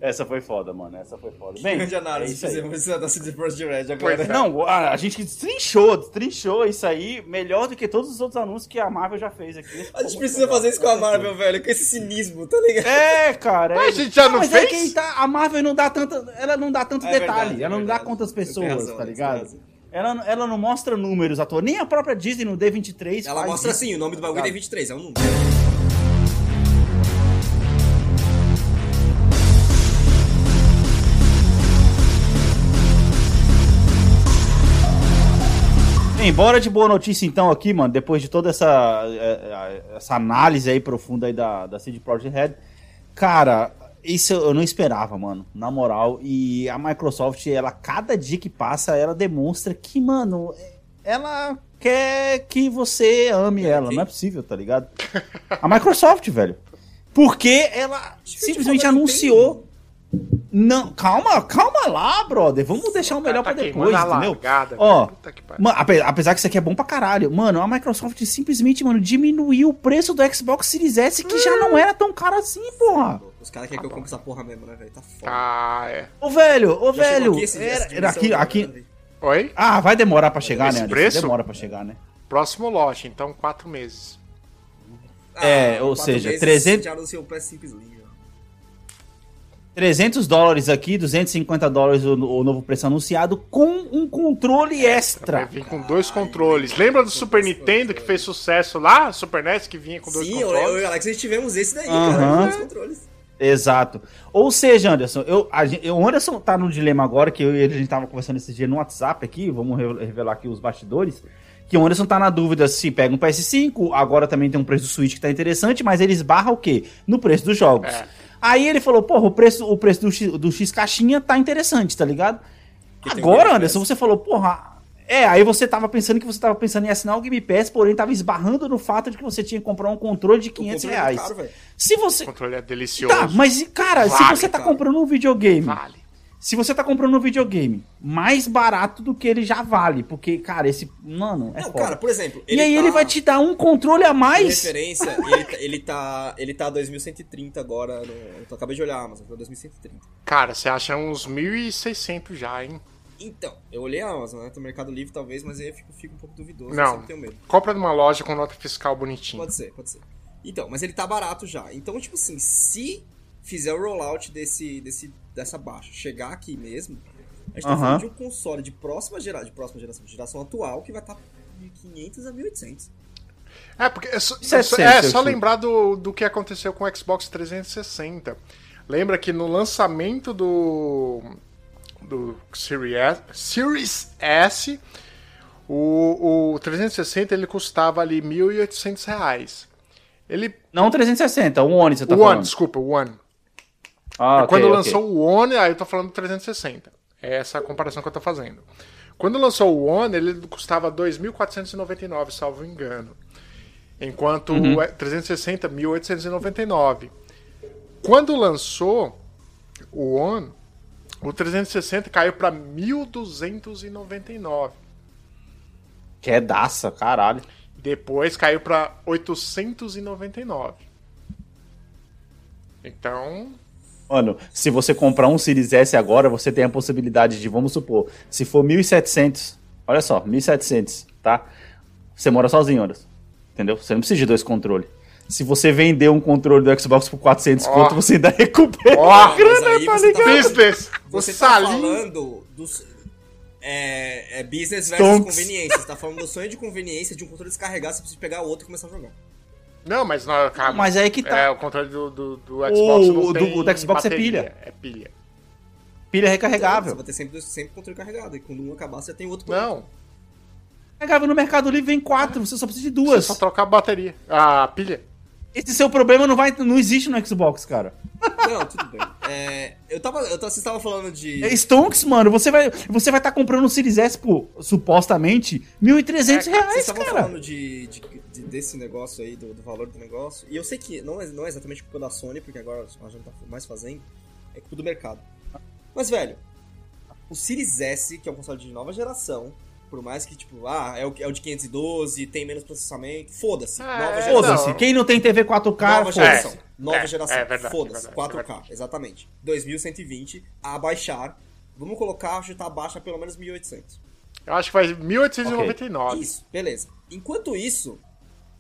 Essa foi foda, mano. Essa foi foda. Bem, Grande é análise aí. fizemos da CD Projekt Red agora. Pois é. Não, a, a gente trinchou, trinchou isso aí melhor do que todos os outros anúncios que a Marvel já fez aqui. A gente precisa fazer isso com a Marvel, velho, com esse cinismo, tá ligado? É, cara. Mas é- a gente já não mas É fez? que aí tá, a Marvel não dá tanta, ela não dá tanto É detalhe, verdade, é ela não dá quantas pessoas, razão, tá ligado? Ela, ela não mostra números à toa, nem a própria Disney no D23 Ela faz mostra isso. assim, o nome do bagulho Tá. tem 23, é um número. Bem, bora de boa notícia então aqui, mano, depois de toda essa, é, é, essa análise aí profunda aí da, da CD Projekt Red. Cara, isso eu não esperava, mano, na moral. E a Microsoft, ela, cada dia que passa, ela demonstra que, mano, ela quer que você ame ela. Não é possível, tá ligado? A Microsoft, velho. Porque ela simplesmente anunciou. Não, calma, calma lá, brother. Vamos deixar o melhor tá pra depois, entendeu? largada, Ó, velho. Puta que pariu. mano, ape- apesar que isso aqui é bom pra caralho. Mano, a Microsoft simplesmente, mano, diminuiu o preço do Xbox Series S, que já não era tão caro assim, porra. Os caras querem que eu compre essa porra mesmo, né, velho? Tá foda. Ah, é. Ô, velho, ô, Já velho. aqui esse- Era, era aqui, aqui. né? Oi? Ah, vai demorar pra chegar, Esse né? Preço? Demora pra chegar, né? Próximo lote, então quatro meses. É, ou Ah, seja, meses 300 Já anunciou o PS5 Slim, já. 300 dólares aqui, 250 dólares o, o novo preço anunciado, com um controle extra. vir com dois controles. Lembra do Super Nintendo que fez sucesso lá? Super NES que vinha com dois Sim, eu, eu controles? e o Alex, a gente tivemos esse daí, Aham. cara. Dois controles. Exato. Ou seja, Anderson, eu, a o Anderson tá no dilema agora, que eu e ele a gente tava conversando esse dia no WhatsApp aqui, vamos re- revelar aqui os bastidores, que o Anderson tá na dúvida se pega um PS5, agora também tem um preço do Switch que tá interessante, mas ele esbarra o quê? No preço dos jogos. É. Aí ele falou, porra, o preço, o preço do, X, do X caixinha tá interessante, tá ligado? O Agora, Anderson, você falou, porra. É, aí você tava pensando que você tava pensando em assinar o Game Pass, porém tava esbarrando no fato de que você tinha que comprar um controle de O 500 controle é reais. caro, velho. Se O você. controle é delicioso. Tá, mas, cara, se Vale, você tá cara. comprando um videogame, Vale. Se você tá comprando um videogame mais barato do que ele já vale, porque, cara, esse. Mano, é Não, foda. cara, por exemplo. e aí tá- ele vai te dar um controle a mais. referência, ele, tá- ele tá. Ele tá 2130 agora. No, eu tô- acabei de olhar a Amazon, tá 2130. Cara, você acha uns 1.600 já, hein? Então, eu olhei a Amazon, né? Tem Mercado Livre talvez, mas aí eu fico, fico um pouco duvidoso. Eu Não. sempre tenho medo. Compra numa loja com nota fiscal bonitinha. Pode ser, pode ser. Então, mas ele tá barato já. Então, tipo assim, se fizer o rollout desse, desse, dessa baixa, chegar aqui mesmo, a gente tá Aham. falando de um console de próxima geração, de próxima geração, de geração atual, que vai estar de 500 a 1800. É, porque é só, 700, é, eu só lembrar do, do que aconteceu com o Xbox 360. Lembra que no lançamento do, do Series S, Series S o, o 360 ele custava ali 1.800 reais. Ele, Não 360, o One você tá o One, falando. desculpa, o One. Ah, ok, Quando ok. lançou o One, aí eu tô falando do 360. É essa a comparação que eu tô fazendo. Quando lançou o One, ele custava 2.499, salvo engano. Enquanto Uhum. o 360, 1.899. Quando lançou o One, o 360 caiu para 1.299. Que é daça, caralho. Depois caiu para 899. Então, Mano, se você comprar um Series S agora, você tem a possibilidade de, vamos supor, se for 1.700, olha só, 1.700, tá? Você mora sozinho, Anderson. Entendeu? Você não precisa de dois controles. Se você vender um controle do Xbox por 400 Ó. conto, você ainda recupera Ó. a grana, aí tá você tá ligado? business! Você tá Salim falando dos. É, é business versus Stonks. conveniência. Você tá falando do sonho de conveniência de um controle descarregar, você precisa pegar outro e começar a jogar. Não, mas não, calma. Mas aí que tá. É, o controle do, do, do Xbox O- do- do Xbox é bateria, pilha. É pilha. Pilha Você recarregável. vai ter sempre, sempre o controle carregado. E quando um acabar, você tem outro. Não, Recarregável no Mercado Livre vem quatro, você só precisa de você duas. só trocar a bateria. A pilha. Esse seu problema não, vai, não existe no Xbox, cara. Não, tudo bem. É, eu tava. Eu tava, vocês estavam falando de. É Stonks, mano, você vai você vai estar comprando um Series S por, supostamente, 1.300 É, Vocês reais, estavam cara. falando de, de- de- desse negócio aí, do, do valor do negócio. E eu sei que não é, não é exatamente culpa da Sony, porque agora a gente tá mais fazendo. É culpa do mercado. Mas, velho, o Series S, que é um console de nova geração, por mais que, tipo, ah, é o, é o de 512, tem menos processamento, foda-se. É, nova geração. Foda-se, Não. quem não tem TV 4K, Nova geração. É, Nova é, geração. é verdade, Foda-se. é 4K, verdade, é exatamente. 2120 a baixar. Vamos colocar, chutar baixa pelo menos 1800. Eu acho que vai 1899. Isso, beleza. Enquanto isso,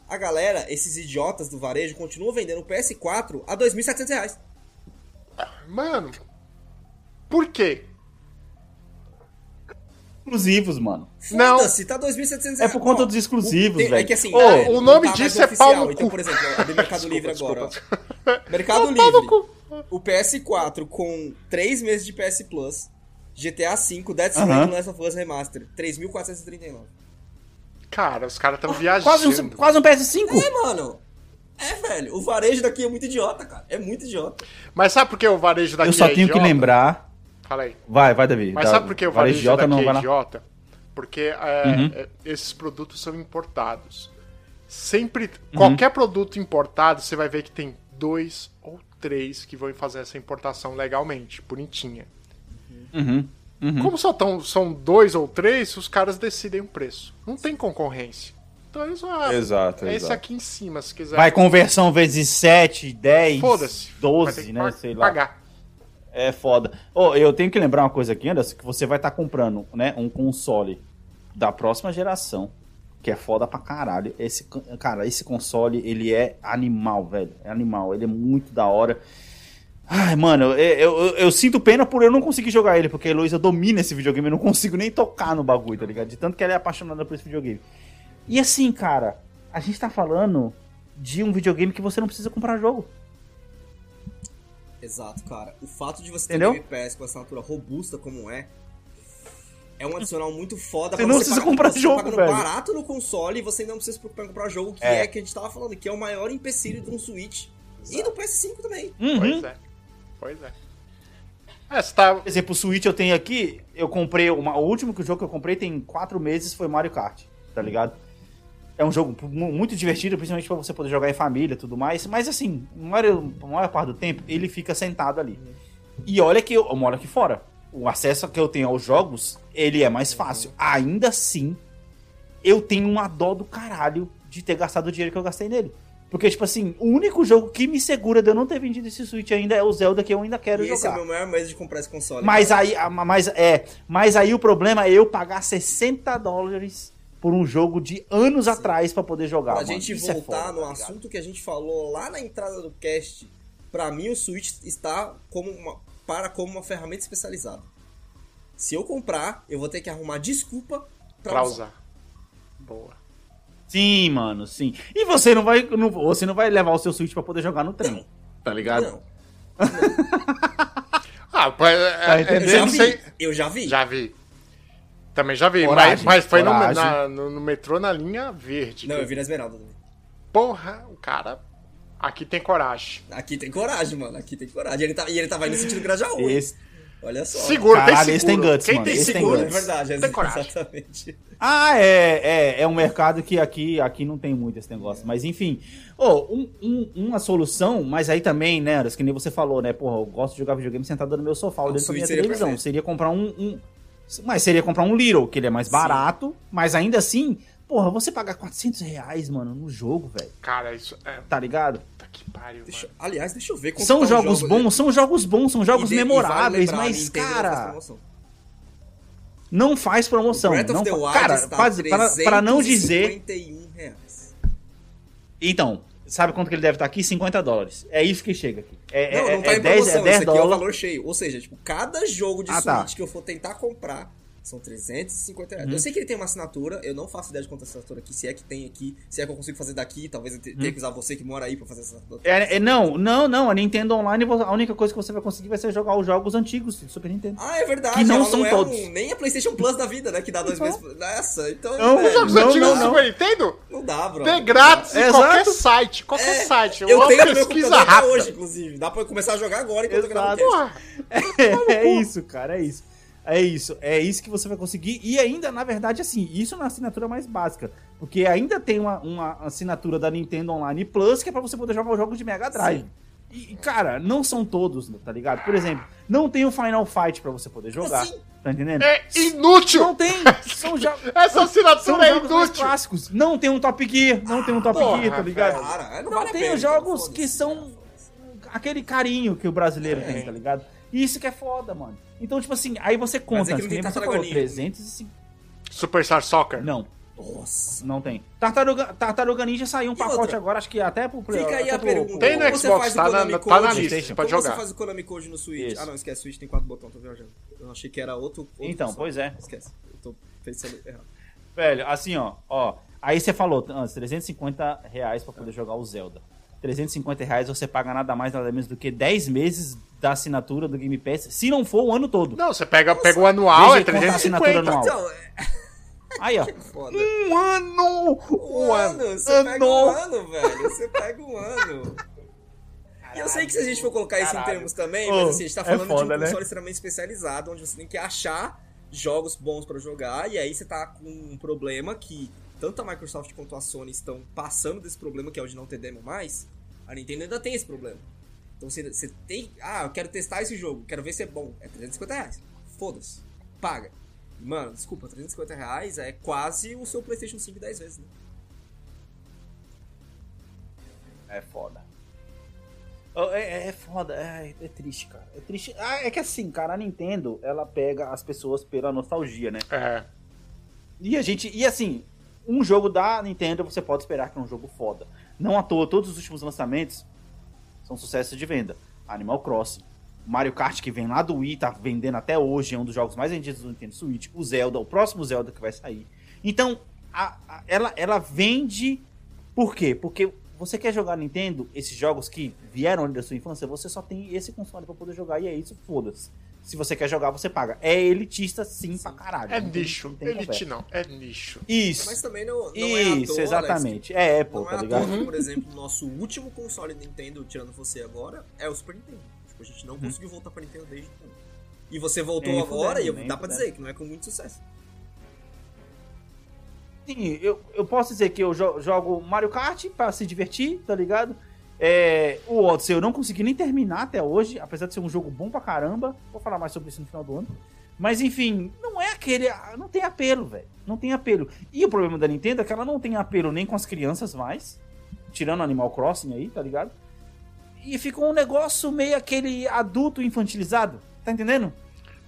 a galera, esses idiotas do varejo, continuam vendendo o PS4 a 2.700 reais. Mano, por quê? Exclusivos, mano. Não. Foda-se, tá 2.700 reais. É por conta Ó, dos exclusivos, É velho. que assim, Ô, é, o não nome tá disso é oficial. pau no Então, cu. por exemplo, a do Mercado Desculpa, Livre desculpa. agora. ó. *laughs* Mercado É pau no Livre. O PS4 com 3 meses de PS Plus, GTA V, Death Stranding Aham. e Last of Us Remaster, 3.439. Cara, os caras estão viajando. Quase um, quase um PS5? É, mano. É, velho. O varejo daqui é muito idiota, cara. É muito idiota. Mas sabe por que o varejo daqui Eu só é tenho que idiota? lembrar. Fala aí. Vai, vai, Davi. Mas Dá- sabe por que o varejo idiota daqui não é idiota? Porque é, Uhum. é, esses produtos são importados. Sempre, qualquer produto importado, você vai ver que tem dois ou três que vão fazer essa importação legalmente, bonitinha. Uhum. Uhum. Como só tão, são dois ou três, os caras decidem o preço. Não tem concorrência. Então eles ah, Exato, é esse exato. aqui em cima, se quiser. Vai conversão vezes 7, 10, Foda-se. Vai ter 12, que né? Sei lá. pagar. É foda. Ô, eu tenho que lembrar uma coisa aqui, Anderson, que você vai estar comprando, né, um console da próxima geração, que é foda pra caralho. Esse, cara, esse console, ele é animal, velho. É animal, ele é muito da hora. Ai, mano, eu, eu, eu- sinto pena por eu não conseguir jogar ele, porque a Heloísa domina esse videogame, eu não consigo nem tocar no bagulho, tá ligado? De tanto que ela é apaixonada por esse videogame. E assim, cara, a gente tá falando de um videogame que você não precisa comprar jogo. Exato, cara. O fato de você ter Entendeu? Game Pass com assinatura robusta como é, é um adicional muito foda. Você não precisa pagar- comprar você jogo, pagando velho. barato no console e você ainda não precisa se preocupar em comprar jogo, que É. é. que a gente tava falando, que é o maior empecilho de um Switch. E do PS5 também. Uhum. Pois é. Pois é. É, tá. Por exemplo, o Switch eu tenho aqui, eu comprei, uma, o último que o jogo que eu comprei tem quatro meses foi Mario Kart, tá ligado? É um jogo mu- muito divertido, principalmente pra você poder jogar em família e tudo mais, mas assim, a maior, a maior parte do tempo ele fica sentado ali. E olha que eu, eu moro aqui fora, o acesso que eu tenho aos jogos, ele é mais fácil. Ainda assim, eu tenho uma dó do caralho de ter gastado o dinheiro que eu gastei nele. Porque, tipo assim, o único jogo que me segura de eu não ter vendido esse Switch ainda é o Zelda que eu ainda quero E esse é jogar. o meu maior medo de comprar esse console. Mas cara. aí, mas, é, mas aí o problema é eu pagar 60 dólares por um jogo de anos atrás pra poder jogar. Pra mano. gente Isso é voltar foda, no tá assunto que a gente falou lá na entrada do cast, pra mim o Switch está como uma, para como uma ferramenta especializada. Se eu comprar, eu vou ter que arrumar desculpa pra, Pra usar. usar. Boa. Sim, mano, sim. E você não vai, não, você não vai levar o seu Switch pra poder jogar no trem, tá ligado? Não, *laughs* Ah, mas, é, Tá é, eu já não vi. sei. Eu já vi. Já vi. Também já vi. Coragem, mas, mas foi no, na- no- no metrô na linha verde. Não, eu vi na Esmeralda. também. Porra, o cara. Aqui tem coragem. Aqui tem coragem, mano. Aqui tem coragem. E ele, tá, e ele tava indo sentido Grajaú. Esse- Olha só. Seguro, Caralho, tem esse seguro. tem guts, Quem mano, tem esse tem seguro? É guts. verdade, é Tem coragem. exatamente. Ah, é, é, é um mercado que aqui, aqui não tem muito esse negócio. Mas enfim, Ô, um- um- uma solução, mas aí também, né, Aras, que nem você falou, né? Porra, eu gosto de jogar videogame sentado no meu sofá, olhando pra minha seria televisão. perfeito. Seria comprar um, um- Mas seria comprar um Little, que ele é mais barato, mas ainda assim, porra, você pagar 400 reais, mano, no jogo, velho, Cara, isso. É, tá ligado? Que pariu, Deixa- aliás, deixa eu ver como São tá o jogos jogo bons, são jogos bons, são jogos de- vale memoráveis, a mas, Nintendo não faz cara, promoção. não faz promoção. Breath of não the fa- Wild cara, está faz- para, não dizer. 351 reais. Então, sabe quanto que ele deve estar aqui? 50 dólares. É isso que chega aqui. É, Não, é, não tá é em 10, promoção, é 10 esse aqui é o dólares. valor cheio. Ou seja, tipo, cada jogo de Ah, Switch tá. que eu for tentar comprar são 350 Uhum. reais. Eu sei que ele tem uma assinatura, eu não faço ideia de quanto é assinatura aqui, se é que tem aqui, se é que eu consigo fazer daqui, talvez eu te- tenha que usar você que mora aí pra fazer essa assinatura. Uhum. É, é, não, não, não. A Nintendo Online, a única coisa que você vai conseguir vai ser jogar os jogos antigos do Super Nintendo. Ah, é verdade. Que não ela são não é todos. Um, nem a PlayStation Plus da vida, né? Que dá dois Não. meses. Nessa, então. Não, velho, Os jogos não, antigos não, do não. Super Nintendo não dá, bro. tem grátis em Exato. qualquer site. Qualquer É, site. Eu Uma tenho pesquisa rápida. hoje, inclusive. Dá pra eu começar a jogar agora enquanto eu gravo o Exato. Porra, *laughs* É, isso, cara, é isso. É isso, é isso que você vai conseguir. E ainda, na verdade, assim, isso na assinatura mais básica. Porque ainda tem uma, uma assinatura da Nintendo Online Plus que é pra você poder jogar os jogos de Mega Drive. Sim. E, cara, não são todos, tá ligado? Por exemplo, não tem o Final Fight pra você poder jogar. Assim? Tá entendendo? é inútil. Não tem! *laughs* São, jo Essa são assinatura é jogos inútil. clássicos. Não tem um Top Gear, não tem um Top porra, Gear, tá ligado? Cara, não, Não vale tem os jogos que são aquele carinho que o brasileiro É. tem, tá ligado? Isso que é foda, mano. Então, tipo assim, aí você conta, é que não que tem você falou, Tartaruga Ninja. 350... Superstar Soccer. Não, Nossa. não tem. Tartaruga, Tartaruga Ninja saiu um E pacote outra? agora, acho que até pro Play. Fica aí a pro- pergunta. Tem no Xbox, faz o tá na, tá na lista, pode Como jogar. você faz o Konami Code no Switch? Isso. Ah, não, esquece. Switch tem quatro botões, tô viajando. Eu achei que era outro. outro Então, função. pois é. Esquece. Eu tô pensando errado. Velho, assim, ó, ó. Aí você falou, antes, 350 reais pra poder jogar o Zelda. 350 reais você paga nada mais, nada menos do que 10 meses da assinatura do Game Pass, se não for o ano todo. Não, você pega, pega o anual, Veja é quanto a assinatura 350. anual. Então, é Aí, ó. *laughs* foda. Um ano! Um ano, você pega um ano, velho. Você pega um ano. E eu sei que se a gente for colocar isso em Caralho. termos também, mas assim, a gente tá é falando de foda, um né? console extremamente especializado, onde você tem que achar jogos bons pra jogar, e aí você tá com um problema que tanto a Microsoft quanto a Sony estão passando desse problema, que é o de não ter demo mais. A Nintendo ainda tem esse problema. Então você, você tem. Ah, eu quero testar esse jogo, quero ver se é bom. É 350 reais. Foda-se. Paga. Mano, desculpa, 350 reais é quase o seu PlayStation 5 10 vezes, né? É foda. Oh, É, é foda, é, é triste, cara. É triste. Ah, é que assim, cara, a Nintendo, ela pega as pessoas pela nostalgia, né? É. E a gente. E assim, um jogo da Nintendo você pode esperar que é um jogo foda. Não à toa, todos os últimos lançamentos são sucessos de venda. Animal Crossing, Mario Kart que vem lá do Wii, tá vendendo até hoje, é um dos jogos mais vendidos do Nintendo Switch. O Zelda, o próximo Zelda que vai sair. Então, a- a- ela, ela vende. Por quê? Porque você quer jogar Nintendo, esses jogos que vieram da sua infância, você só tem esse console pra poder jogar e é isso, foda-se. Se você quer jogar, você paga. É elitista sim, pra caralho. É Não nicho. tem Elite conversa. não, é nicho. Isso. Mas também não, não é à Isso, toa, exatamente. Alex, É, pô, não é tá à ligado? toa que, por exemplo, o nosso último console Nintendo, tirando você agora, é o Super Nintendo. Tipo, a gente não conseguiu voltar pra Nintendo desde então. E você voltou Nem agora e dá pra dizer que não é com muito sucesso. Sim, eu, eu posso dizer que eu jo- jogo Mario Kart pra se divertir, tá ligado? É, o Odyssey eu não consegui nem terminar até hoje, apesar de ser um jogo bom pra caramba. Vou falar mais sobre isso no final do ano. Mas enfim, não é aquele. Não tem apelo, velho. Não tem apelo. E o problema da Nintendo é que ela não tem apelo nem com as crianças mais. Tirando Animal Crossing aí, tá ligado? E ficou um negócio meio aquele adulto infantilizado. Tá entendendo?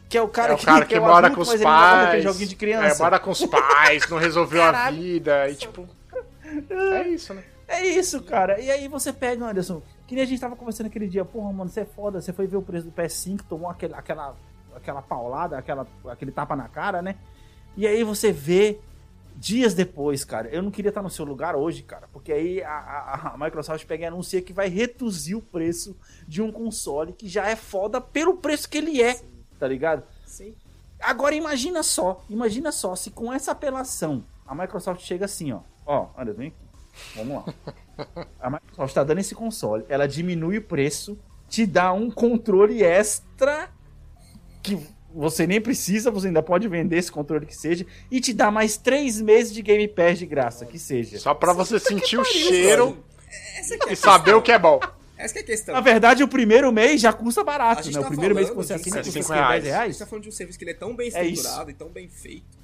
Que é o cara, é o cara *laughs* que, é o mora adulto, com os pais. joguinho de É, criança. mora com os pais, não resolveu a vida. E tipo. *laughs* É isso, né? É isso, cara. E aí você pega, Anderson, que nem a gente tava conversando aquele dia, porra, mano, você é foda, você foi ver o preço do PS5, tomou aquele, aquela, aquela paulada, aquela, aquele tapa na cara, né? E aí você vê dias depois, cara. Eu não queria estar no seu lugar hoje, cara, porque aí a, a- a Microsoft pega e anuncia que vai reduzir o preço de um console que já é foda pelo preço que ele é, tá ligado? Sim. Agora imagina só, imagina só se com essa apelação a Microsoft chega assim, ó. Ó, Anderson, vem aqui. Vamos lá. A Microsoft tá dando esse console, ela diminui o preço, te dá um controle extra que você nem precisa, você ainda pode vender esse controle que seja, e te dá mais três meses de Game Pass de graça, que seja. Só pra você sentir o cheiro Essa que é a e saber o que é bom. Essa que é a questão. Na verdade, o primeiro mês já custa barato, né? O tá primeiro mês que você assina custa 5 o quê? 10 reais. A gente reais? tá falando de um serviço que ele é tão bem É estruturado e tão bem feito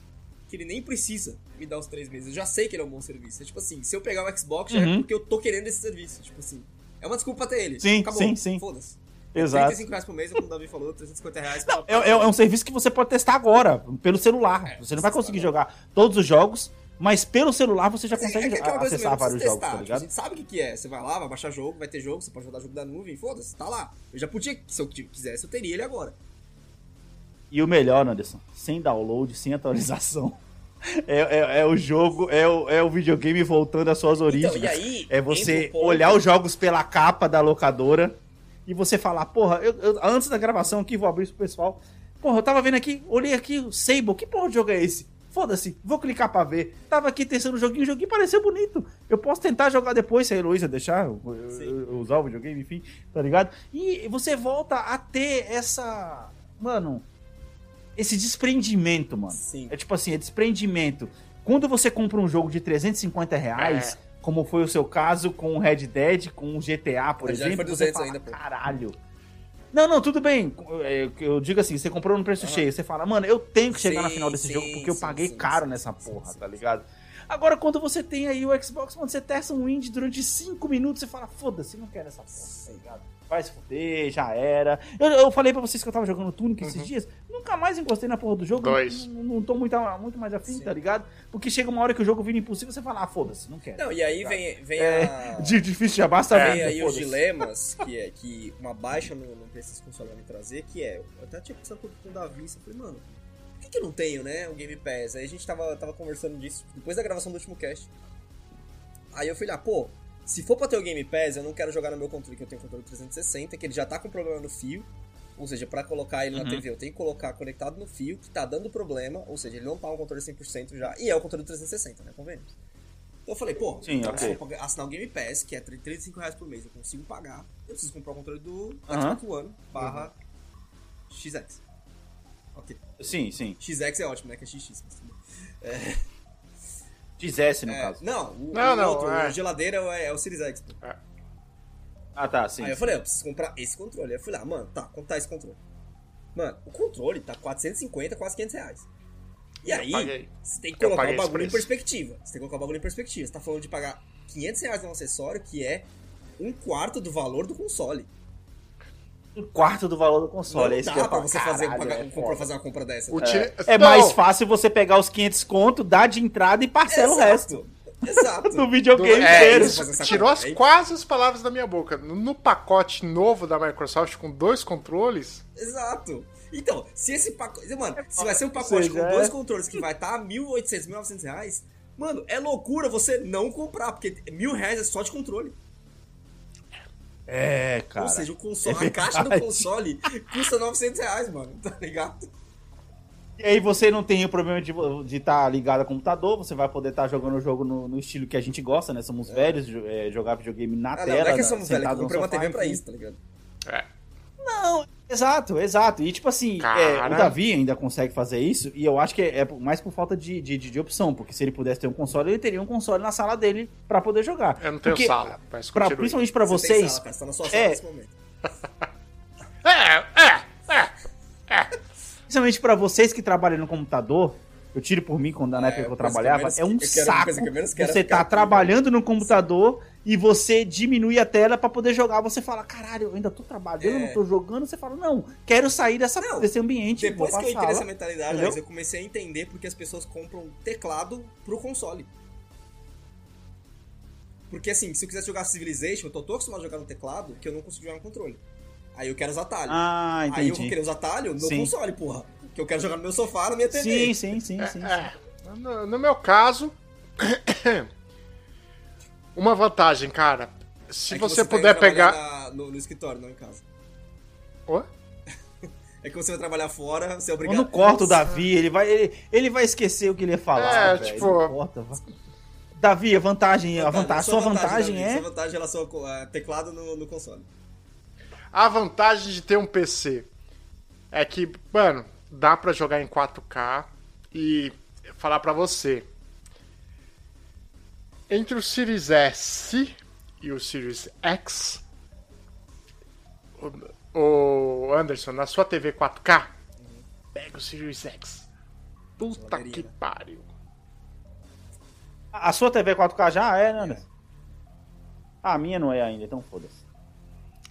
que ele nem precisa me dar os três meses. Eu já sei que ele é um bom serviço. É tipo assim, se eu pegar o Xbox, já é Uhum. porque eu tô querendo esse serviço. Tipo assim, é uma desculpa ter ele. Sim, Acabou. sim, sim. Foda-se. Exato. 35 reais por mês, como o Davi falou, 350 reais pra... É, é- é um serviço que você pode testar agora, pelo celular. É, você não vai conseguir sabe. jogar todos os jogos, mas pelo celular você já é- consegue é coisa acessar não vários jogos, tá Tipo, a ligado? gente sabe o que, que é. Você vai lá, vai baixar jogo, vai ter jogo, você pode rodar jogo da nuvem, foda-se, tá lá. Eu já podia, se eu quisesse, eu teria ele agora. E o melhor, Anderson, sem download, sem atualização. *laughs* É, é- é o jogo, é o, é o videogame voltando às suas origens. Então, e aí, é você olhar os jogos pela capa da locadora e você falar, porra, eu- eu- antes da gravação aqui, vou abrir isso pro pessoal. Porra, eu tava vendo aqui, olhei aqui, o Sable, que porra de jogo é esse? Foda-se, vou clicar pra ver. Tava aqui testando o joguinho, o joguinho pareceu bonito. Eu posso tentar jogar depois, se a Heloísa deixar, eu- eu usar o videogame, enfim, tá ligado? E você volta a ter essa. Mano, esse desprendimento, mano. Sim. É tipo assim, é desprendimento. Quando você compra um jogo de 350 reais, É. como foi o seu caso com o Red Dead, com o GTA, por Red exemplo, foi você 200 fala, ainda, pô. caralho. Não, não, tudo bem. É, Eu digo assim, você comprou no preço cheio, você fala, mano, eu tenho que chegar na Sim, final desse sim, jogo porque eu paguei caro nessa porra, tá ligado? Agora, quando você tem aí o Xbox, quando você testa um indie durante 5 minutos, você fala, foda-se, não quero essa porra, tá ligado? Vai se fuder, já era. Eu, eu falei pra vocês que eu tava jogando Tunic esses dias, nunca mais encostei na porra do jogo. Uhum. Dois. Não, não tô muito, muito mais afim, Sim. tá ligado? Porque chega uma hora que o jogo vira impossível, você fala, ah, foda-se, não quero. Não, e aí vem, vem É, a... *laughs* de difícil já basta Vem venda, aí os dilemas que é que uma baixa no, no desse console me trazer, que é, eu até tinha pensado com com o Davi, eu falei, mano, por que, que eu não tenho, né, o Game Pass? Aí a gente tava, tava conversando disso depois da gravação do último cast. Aí eu falei, ah, pô, se for pra ter o Game Pass, eu não quero jogar no meu controle, que eu tenho um controle 360, que ele já tá com problema no fio, ou seja, pra colocar ele na Uhum. TV, eu tenho que colocar conectado no fio, que tá dando problema, ou seja, ele não tá um controle 100% já, e é o controle 360, né, convenhamos. Então eu falei, pô, Sim, então, ok. se eu assinar o Game Pass, que é 35 reais por mês, eu consigo pagar. Eu preciso comprar o controle do. Xbox One barra XX. Ok. Sim, sim. XX é ótimo, né? Que é XX. Mas tudo bem. XS, no É, caso. não, o, Não, o não, outro, é. o geladeira é, é o Series X. pô. Ah, tá, sim. Aí eu falei, eu preciso comprar esse controle. Aí eu falei, ah, mano, tá, quanto tá esse controle? Mano, o controle tá 450, quase 500 reais. E Eu aí, paguei. você tem que Eu colocar o bagulho em perspectiva. Você tem que colocar o bagulho em perspectiva. Você tá falando de pagar 500 reais num acessório que é um quarto do valor do console. Um quarto do valor do console. não é isso dá que eu ia pra você fazer, pagar, é comprar- fazer uma compra dessa. Tá? É Não, mais fácil você pegar os 500 conto, dar de entrada e parcela o resto. Exato. *laughs* Do videogame É, isso fazer essa tirou as, quase as palavras da minha boca. No, no pacote novo da Microsoft com dois controles, Exato. Então, se esse pacote. Mano, se vai ser um pacote com dois é- controles que vai estar tá 1.800, 1.900 reais, mano, é loucura você não comprar, porque mil reais é só de controle. É, cara. Ou seja, o console, é a caixa do console custa 900 reais, mano, tá ligado? E aí você não tem o problema de estar de tá ligado a computador, você vai poder estar jogando o jogo no, no estilo que a gente gosta, né? Somos velhos, jo- é, jogar videogame na Ah, não, tela. não é que somos velhos, comprei uma TV pra isso, tá ligado? é. Não, exato, exato. E tipo assim, é, o Davi ainda consegue fazer isso, e eu acho que é, é mais por falta de, de, de- de opção, porque se ele pudesse ter um console, ele teria um console na sala dele pra poder jogar. Eu não tenho Porque, sala, mas pra, principalmente pra Você tem vocês, sala, tá na sua sala é. nesse momento. *laughs* É, é, é. principalmente pra vocês que trabalham no computador, eu tiro por mim quando na época que eu coisa que eu trabalhava, menos- é um saco que é você tá aqui, trabalhando no computador e você diminui a tela pra poder jogar, você fala, caralho, eu ainda tô trabalhando, É. não tô jogando, você fala, não, quero sair dessa, Não, desse ambiente, Depois que eu entrei nessa mentalidade? Alex, eu comecei a entender porque as pessoas compram teclado pro console. Porque assim, se eu quisesse jogar Civilization, eu tô tão acostumado a jogar no teclado que eu não consigo jogar no controle. Aí eu quero os atalhos. Ah, Aí eu vou entendi. querer os atalhos no Sim. console, porra. Que eu quero jogar no meu sofá, na minha TV. Sim, sim, sim, sim. sim. É, no, no meu caso, *coughs* uma vantagem, cara. Se É que você, tá puder pegar. na- no, no escritório, não em casa. Oi? *laughs* É que você vai trabalhar fora, você é obrigado. Quando corta o Davi, ele vai, ele, ele vai esquecer o que ele ia falar. É, velho, tipo- importa, vai. Davi, a vantagem, a vantagem, a sua vantagem Davi, é. Sua vantagem em relação ao a teclado no, no console. A vantagem de ter um PC é que, mano, dá pra jogar em 4K e falar pra você. Entre o Series S e o Series X, o, o Anderson, na sua TV 4K, pega o Series X. Puta que pariu. A sua TV 4K já é, né, Anderson? Ah, a minha não é ainda, então foda-se.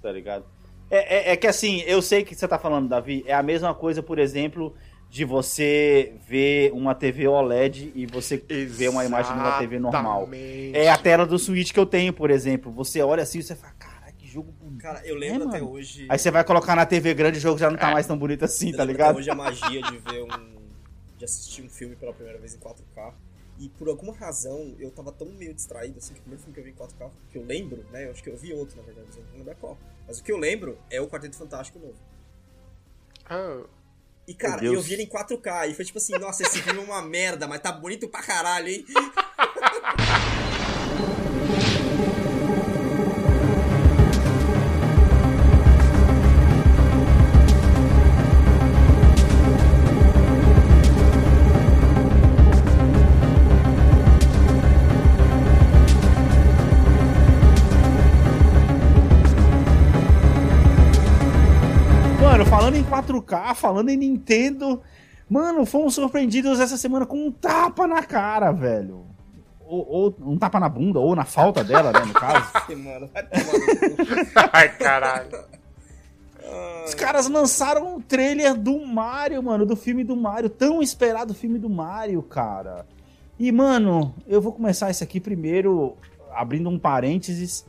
Tá ligado? É, é, é que assim, eu sei que você tá falando, Davi, é a mesma coisa, por exemplo, de você ver uma TV OLED e você ver uma imagem de uma TV normal. Exatamente. É a tela do Switch que eu tenho, por exemplo. Você olha assim e você fala, cara, que jogo bonito. Cara, eu lembro É, até mano. hoje. Aí você vai colocar na TV grande o jogo já não tá mais tão bonito assim, eu tá lembro ligado? Até hoje a magia de ver um. de assistir um filme pela primeira vez em 4K. E por alguma razão eu tava tão meio distraído assim que o primeiro filme que eu vi em 4K, que eu lembro, né? Eu acho que eu vi outro, na verdade, mas eu não lembro qual. Mas o que eu lembro é o Quarteto Fantástico novo. Ah, E, cara, eu vi ele em 4K e foi tipo assim, nossa, esse filme é uma merda, mas tá bonito pra caralho, hein? *laughs* 4K, falando em Nintendo, mano, fomos surpreendidos essa semana com um tapa na cara, velho. Ou, ou um tapa na bunda, ou na falta dela, né, no caso. *laughs* Mano. Ai, caralho. Os caras lançaram um trailer do Mario, mano, do filme do Mario, tão esperado filme do Mario, cara. E, mano, eu vou começar isso aqui primeiro, abrindo um parênteses.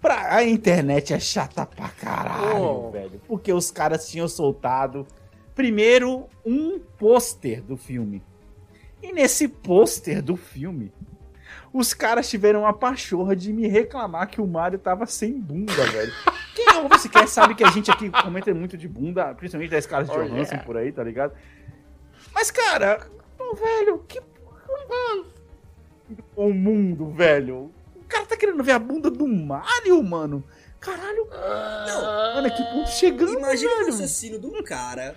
Pra... A internet é chata pra caralho, Oh. velho. Porque os caras tinham soltado, primeiro, um pôster do filme. E nesse pôster do filme, os caras tiveram a pachorra de me reclamar que o Mario tava sem bunda, velho. *laughs* Quem ouve se quer sabe que a gente aqui comenta muito de bunda, principalmente da Scarlett Oh, Johansson yeah. por aí, tá ligado? Mas, cara, pô, velho, que o mundo, velho. O cara tá querendo ver a bunda do Mario, mano. Caralho, Não, mano, que ponto chegando, Imagina o raciocínio de um cara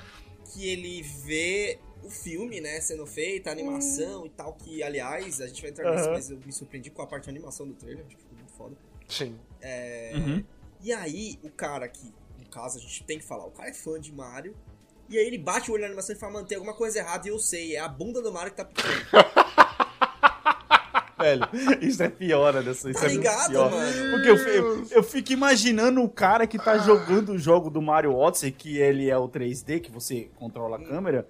que ele vê o filme, né, sendo feito, a animação e tal, que, aliás, a gente vai entrar nisso, mas eu me surpreendi com a parte de animação do trailer, acho que ficou muito foda. Sim. É, Uhum. E aí, o cara que, no caso, a gente tem que falar, o cara é fã de Mario, e aí ele bate o olho na animação e fala, mano, tem alguma coisa errada e eu sei, é a bunda do Mario que tá pequena. *laughs* Velho, isso é pior, Anderson. Isso Tá é ligado, pior. mano? Porque eu, eu, eu fico imaginando o cara que tá jogando o jogo do Mario Odyssey, que ele é o 3D, que você controla a câmera,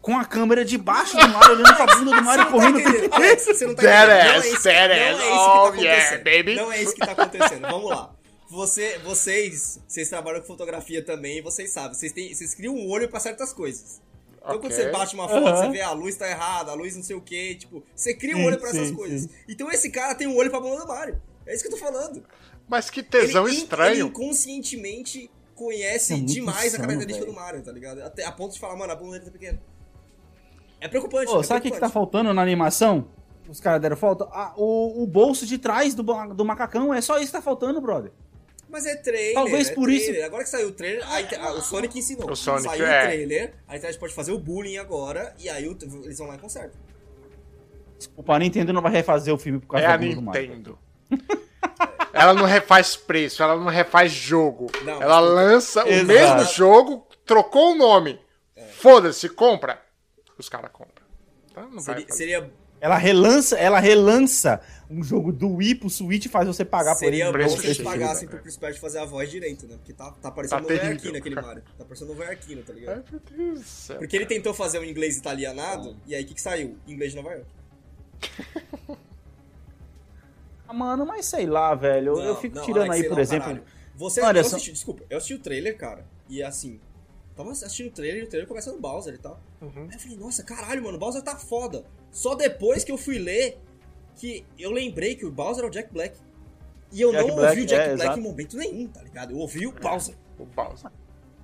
com a câmera debaixo do Mario, olhando pra bunda do *laughs* Mario correndo o tempo entendendo, *laughs* Alex, você não tá entendendo. Não é isso, não é isso que tá Oh, acontecendo. yeah, baby. Não é isso que tá acontecendo. Vamos lá. Você, vocês, vocês trabalham com fotografia também, vocês sabem. Vocês, têm, vocês criam um olho pra certas coisas. Então quando Ok. você bate uma foto, você vê a luz tá errada, a luz não sei o que, tipo, você cria um Sim, olho pra essas sim, coisas. sim. Então esse cara tem um olho pra bunda do Mario. É isso que eu tô falando. Mas que tesão ele, in- Ele estranho. inconscientemente conhece É demais a insano, característica velho. do Mario, tá ligado? Até a ponto de falar, mano, a bunda dele tá pequena. É preocupante. Ô, é sabe o que, que tá faltando na animação? Os caras deram falta? Ah, o, o bolso de trás do, do macacão. É só isso que tá faltando, brother. Mas é trailer. Talvez é por trailer. isso- Agora que saiu o trailer, a inter- a- o Sonic ensinou. O Sonic, saiu é. o trailer, a internet pode fazer o bullying agora, e aí o- eles vão lá e consertam. Desculpa, a Nintendo não vai refazer o filme por causa É do Mario. Nintendo. *laughs* ela não refaz preço, ela não refaz jogo. Não, ela lança o Exato. mesmo jogo, trocou o nome. Foda-se, compra. Os caras compram. Tá? Vai Seria, seria, Ela relança, ela relança um jogo do Wii pro Switch e faz você pagar seria por bom ele. preço se eles pagassem pro Chris Pratt fazer a voz direito, né? Porque tá, tá parecendo Tá um. Arquino aquele Mario. *laughs* Tá parecendo um novo Arquino, tá ligado? Ai, meu Deus do céu. Porque ele tentou fazer um inglês italianado, e aí o que, que saiu? Inglês de Nova York. *laughs* Ah, Mano, mas sei lá, velho. eu- eu Não, fico não, tirando Alex, aí, por lá, exemplo. caralho. Você Olha eu só- assisti, desculpa, eu assisti o trailer, cara, e assim, tava assistindo o trailer e o trailer começa no Bowser e tal. Uhum. Aí eu falei, nossa, caralho, mano, o Bowser tá foda. Só depois que eu fui ler que eu lembrei que o Bowser é o Jack Black. E eu Jack não Black, ouvi o Jack é, Black exato. em momento nenhum, tá ligado? Eu ouvi o Bowser. O Bowser.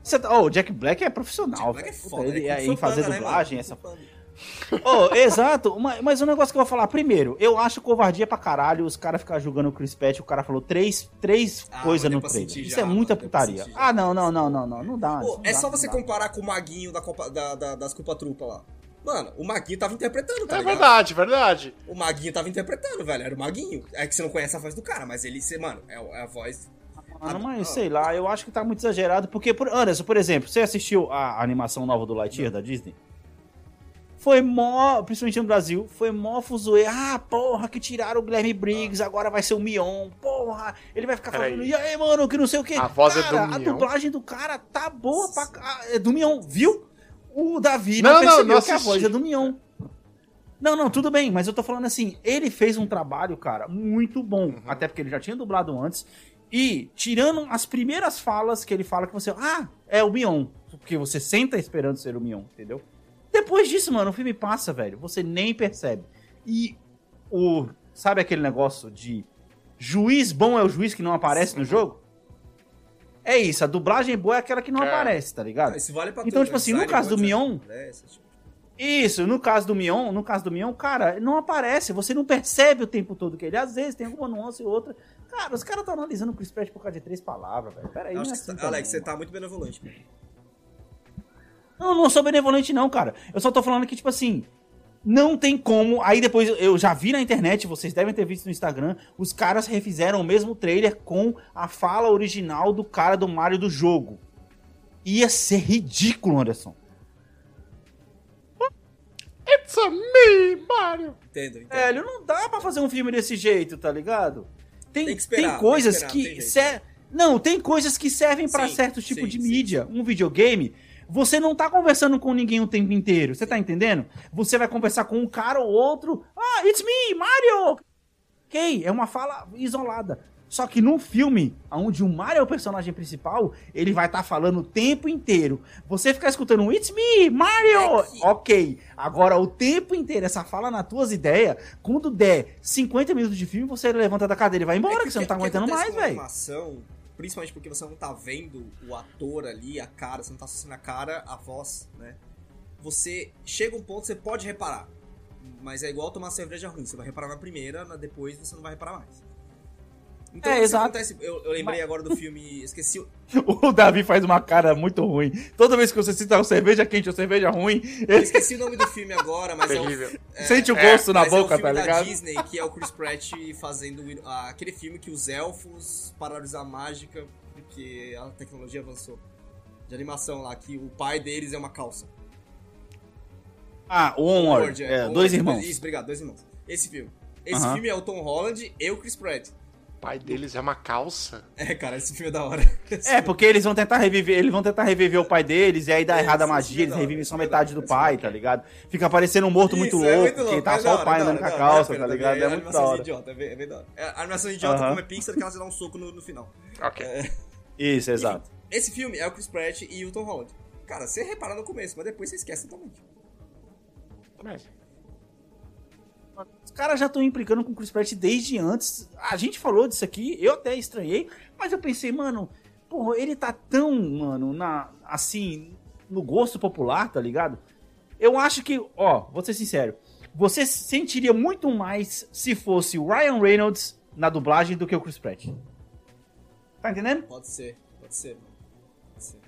Você tá- oh, o Jack Black é profissional, Jack Black é foda, ele né? é Kung em fazer né, dublagem, mano? essa Panda. *laughs* Oh, exato, mas, mas um negócio que eu vou falar. Primeiro, eu acho covardia pra caralho os caras ficarem julgando o Chris Pratt. O cara falou três, três Ah, coisas deu no trailer. Isso já, é muita pra putaria. Ah, não, não, não, não, não. Não dá. Pô, não é dá, só não você dá. comparar com o Maguinho da, Copa- da- da- das Culpa Trupa lá. Mano, o Maguinho tava interpretando, tá É ligado? verdade, verdade. O Maguinho tava interpretando, velho. Era o Maguinho. É que você não conhece a voz do cara, mas ele, você, mano, é, é a voz. Mano, Ah, mas ah. sei lá, eu acho que tá muito exagerado. Porque, por, Anderson, por exemplo, você assistiu a animação nova do Lightyear da Disney? Foi mó, principalmente no Brasil, foi mó fuzuê. Ah, porra, que tiraram o Guilherme Briggs, agora vai ser o Mion. Porra, ele vai ficar falando, e aí, mano, que não sei o que. A voz é do A Mion? dublagem do cara tá boa pra ca- É do Mion, viu? O Davi Não, não, não, percebeu não que a voz é do Mion. Não, não, tudo bem, mas eu tô falando assim, ele fez um trabalho, cara, muito bom. Uhum. Até porque ele já tinha dublado antes. E, tirando as primeiras falas que ele fala que você. Ah, é o Mion. Porque você senta esperando ser o Mion, entendeu? Depois disso, mano, o filme passa, velho. Você nem percebe. E o. Sabe aquele negócio de. Juiz bom é o juiz que não aparece no jogo? É isso, a dublagem boa é aquela que não É. aparece, tá ligado? Ah, Isso vale pra Então, tipo assim, no caso do Mion- tipo. Isso, no caso do Mion, no caso do Mion, cara, não aparece, você não percebe o tempo todo que ele, às vezes tem alguma nuance ou outra. Cara, os caras estão analisando o Chris Pratt por causa de três palavras, velho. Pera aí, Eu não é assim você tá- também, Alex, você mano. tá muito benevolente. Não, não sou benevolente não, cara. Eu só tô falando que, tipo assim, não tem como. Aí depois eu já vi na internet, vocês devem ter visto no Instagram, os caras refizeram o mesmo trailer com a fala original do cara do Mario do jogo. Ia ser ridículo, Anderson. It's a me, Mario. Entendo, entendo. Velho, não dá pra fazer um filme desse jeito, tá ligado? Tem, Tem que esperar, tem coisas tem que esperar, que. tem Não, tem coisas que servem pra Sim, certo tipo sim, de sim, mídia. Um videogame, você não tá conversando com ninguém o tempo inteiro. Você tá entendendo? Você vai conversar com um cara ou outro. Ah, it's me, Mario! Ok, é uma fala isolada. Só que num filme, onde o Mario é o personagem principal, ele vai estar falando o tempo inteiro. Você ficar escutando um It's me, Mario! É que- Ok. Agora, o tempo inteiro, essa fala nas tuas ideias, quando der 50 minutos de filme, você levanta da cadeira e vai embora, É que, você não tá que aguentando acontece mais, velho. Principalmente porque você não tá vendo o ator ali, a cara, você não tá assistindo a cara, a voz, né? Você chega um ponto, você pode reparar. Mas é igual tomar cerveja ruim, você vai reparar na primeira, na depois você não vai reparar mais. Então, É, isso exato. acontece. Eu, eu lembrei agora do filme. Esqueci o. *laughs* O Davi faz uma cara muito ruim. Toda vez que você cita uma cerveja quente ou cerveja ruim, Eu ele esqueci o nome do filme agora, mas é o. Terrível. sente o gosto na mas é o boca, filme tá da ligado? Disney, que é o Chris Pratt fazendo ah, aquele filme que os elfos pararam de usar mágica porque a tecnologia avançou. De animação lá, que o pai deles é uma calça. Ah, o Onward. Onward, É, Onward, dois irmãos. Isso, obrigado, dois irmãos. Esse filme. Esse Aham. filme é o Tom Holland e o Chris Pratt. O pai deles é uma calça. É, cara, esse filme é da hora. *laughs* É, porque eles vão tentar reviver, eles vão tentar reviver o pai deles, e aí dá É, errado a magia, é eles revivem só é metade do esse pai, é tá ligado? Fica parecendo um morto muito é louco, muito que tá é só o pai da andando com a calça, tá ligado? É muito da animação hora. idiota, é bem, é da hora. É, A animação idiota como é Pixar, que ela dá um soco no, no final. Ok. *laughs* Isso, exato. Esse filme é o Chris Pratt e o Tom Holland. Cara, você repara no começo, mas depois você esquece totalmente. Mas, Os caras já estão implicando com o Chris Pratt desde antes. A gente falou disso aqui, eu até estranhei, mas eu pensei, mano, porra, ele tá tão, mano, na, assim, no gosto popular, tá ligado? Eu acho que, ó, vou ser sincero, você sentiria muito mais se fosse o Ryan Reynolds na dublagem do que o Chris Pratt. Tá entendendo? Pode ser, pode ser, mano. Pode ser.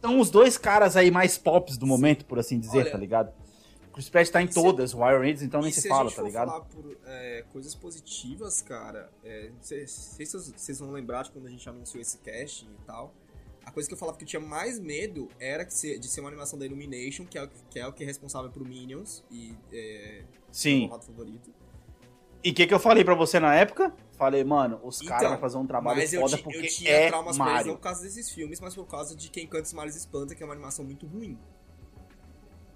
São os dois caras aí mais pops do momento, por assim dizer, Olha, tá ligado? O Chris Pratt tá em e se- todas, o Ryan Reynolds então nem se se fala, a gente tá for ligado? falar por é, coisas positivas, cara, é, não sei, sei se vocês- vão lembrar de quando a gente anunciou esse casting e tal. A coisa que eu falava que eu tinha mais medo era que ser- de ser uma animação da Illumination, que é o que é, o que é responsável por Minions e é, Sim. meu favorito. E o que, que eu falei pra você na época? Falei, mano, os caras Então, vão fazer um trabalho Mas eu, foda ti- porque eu tinha é traumas eles não Mario. por causa desses filmes, mas por causa de Quem Canta os Males Espanta, que é uma animação muito ruim.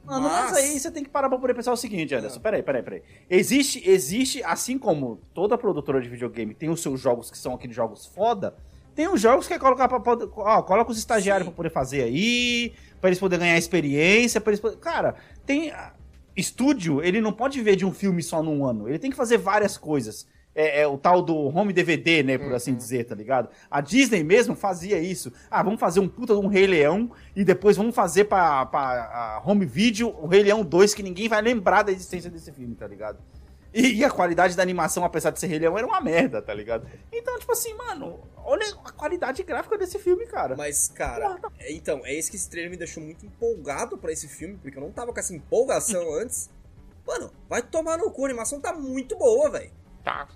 Mano, mas... Mas- aí você tem que parar pra poder pensar o seguinte, Anderson. Ah. Peraí, peraí, peraí. Existe, existe, assim como toda produtora de videogame tem os seus jogos que são aqueles jogos foda, tem os jogos que é colocar pra poder. Ó, coloca os estagiários Sim. pra poder fazer aí, pra eles poderem ganhar experiência, pra eles poderem. Cara, tem. ah, Estúdio, ele não pode viver de um filme só num ano. Ele tem que fazer várias coisas. É, é o tal do home DVD, né, por assim dizer, tá ligado? A Disney mesmo fazia isso. Ah, vamos fazer um puta de um Rei Leão e depois vamos fazer pra, home video o Rei Leão 2 que ninguém vai lembrar da existência desse filme, tá ligado? E, e a qualidade da animação, apesar de ser Rei Leão, era uma merda, tá ligado? Então, tipo assim, mano, olha a qualidade gráfica desse filme, cara. Mas, cara, é- então, é isso que esse trailer me deixou muito empolgado pra esse filme, porque eu não tava com essa empolgação *laughs* antes. Mano, vai tomar no cu, a animação tá muito boa, velho. tá.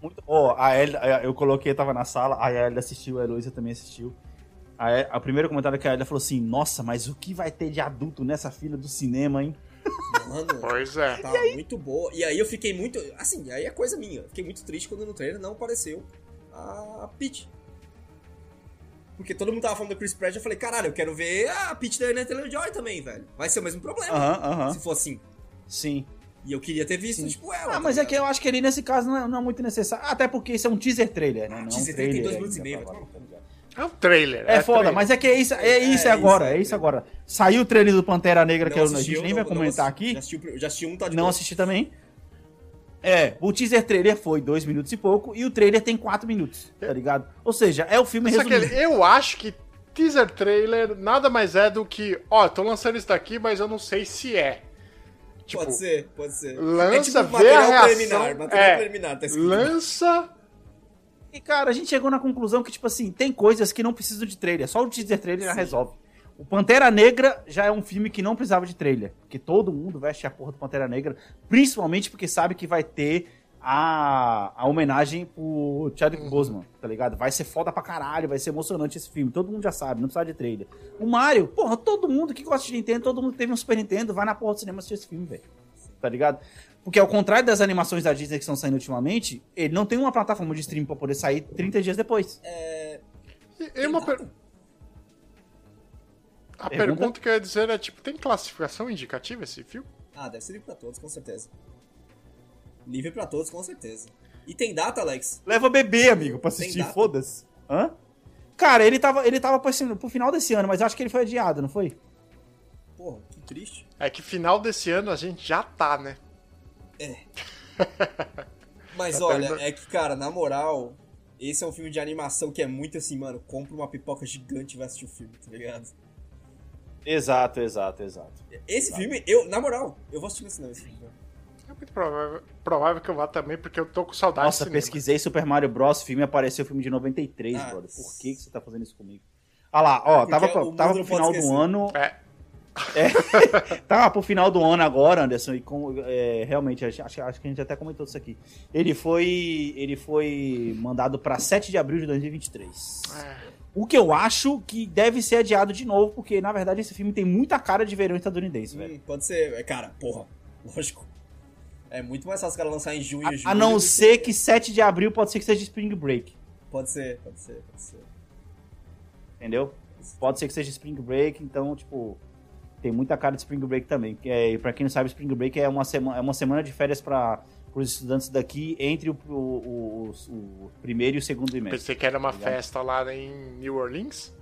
Muito... Ó, a a- eu coloquei, tava na sala, aí a Elida assistiu, a Heloísa também assistiu. A, El- a primeiro comentário que a Elida falou assim, nossa, mas o que vai ter de adulto nessa fila do cinema, hein? Mano, Pois é. tá muito boa. E aí eu fiquei muito. Assim, aí é coisa minha. Eu Fiquei muito triste quando no trailer não apareceu a Peach. Porque todo mundo tava falando do Chris Pratt, eu falei, caralho, eu quero ver a Peach da Anya Taylor-Joy também, velho. Vai ser o mesmo problema. Aham, aham, Se for assim. sim. E eu queria ter visto, Sim. tipo, ela. Ah, tá mas é que eu acho que ali nesse caso não é, não é muito necessário. Até porque isso é um teaser trailer, né? Ah, Não é um teaser trailer tem dois minutos e meio, tá ligado? É um trailer. É foda, trailer. mas é que é isso, é isso É, agora, isso, é é isso agora. Saiu o trailer do Pantera Negra, Não que eu- a assisti, gente nem não- vai não comentar assisti. aqui. Já assisti, já assisti um, tá de Não boa. assisti também. É, o teaser trailer foi dois minutos e pouco, e o trailer tem quatro minutos, tá ligado? Ou seja, é o filme Só que resumido. eu acho que teaser trailer nada mais é do que, ó, tô lançando isso daqui, mas eu não sei se é. Tipo, Pode ser, pode ser. lança, é tipo vê material a reação. preliminar, material é, preliminar, tá escrito. lança. E, cara, a gente chegou na conclusão que, tipo assim, tem coisas que não precisam de trailer. Só o teaser trailer já Sim. resolve. O Pantera Negra já é um filme que não precisava de trailer. Porque todo mundo veste a porra do Pantera Negra. Principalmente porque sabe que vai ter a, a homenagem pro Chadwick Boseman, tá ligado? Vai ser foda pra caralho, vai ser emocionante esse filme. Todo mundo já sabe, não precisa de trailer. O Mario, porra, todo mundo que gosta de Nintendo, todo mundo que teve um Super Nintendo, vai na porra do cinema assistir esse filme, velho. Tá ligado? Porque ao contrário das animações da Disney que estão saindo ultimamente, ele não tem uma plataforma de streaming pra poder sair 30 dias depois. É, E, e uma per- A Pergunta? pergunta que eu ia dizer é, tipo, tem classificação indicativa esse filme? Ah, deve ser livre pra todos, com certeza. Livre pra todos, com certeza. E tem data, Alex? Leva bebê, amigo, pra assistir, foda-se. Hã? Cara, ele tava, ele tava pro, final desse ano, mas eu acho que ele foi adiado, não foi? Porra, que triste. É que final desse ano a gente já tá, né? *laughs* Mas Tá olha, é que, cara, na moral, esse é um filme de animação que é muito assim, mano, compra uma pipoca gigante e vai assistir o filme, tá ligado? Exato, exato, exato. Esse filme, eu, na moral, eu vou assistir no cinema esse filme. velho. Muito provável, provável que eu vá também, porque eu tô com saudade Nossa, pesquisei Super Mario Bros. filme apareceu o filme de 93, Ah, brother. Por que, que você tá fazendo isso comigo? Ah lá, ó, Porque tava, pro- tava pro final do ano. É, *laughs* Tava pro final do ano agora, Anderson, e com, é, realmente, acho, acho acho que a gente até comentou isso aqui. Ele foi, ele foi mandado pra 7 de abril de 2023. é. O que eu acho que deve ser adiado de novo, porque na verdade esse filme tem muita cara de verão estadunidense, velho. Hum, pode ser. É, Cara, porra, lógico. É muito mais fácil o cara lançar em junho e A, julho. a não ser que 7 de abril pode ser que seja Spring Break, Pode ser, pode ser, pode ser. entendeu? Pode ser que seja Spring Break, então, tipo, tem muita cara de Spring Break também. Que é, pra quem não sabe, Spring Break é uma semana, é uma semana de férias para os estudantes daqui entre o, o- o- o- primeiro e o segundo trimestre. Pensei que era uma Tá festa lá em New Orleans.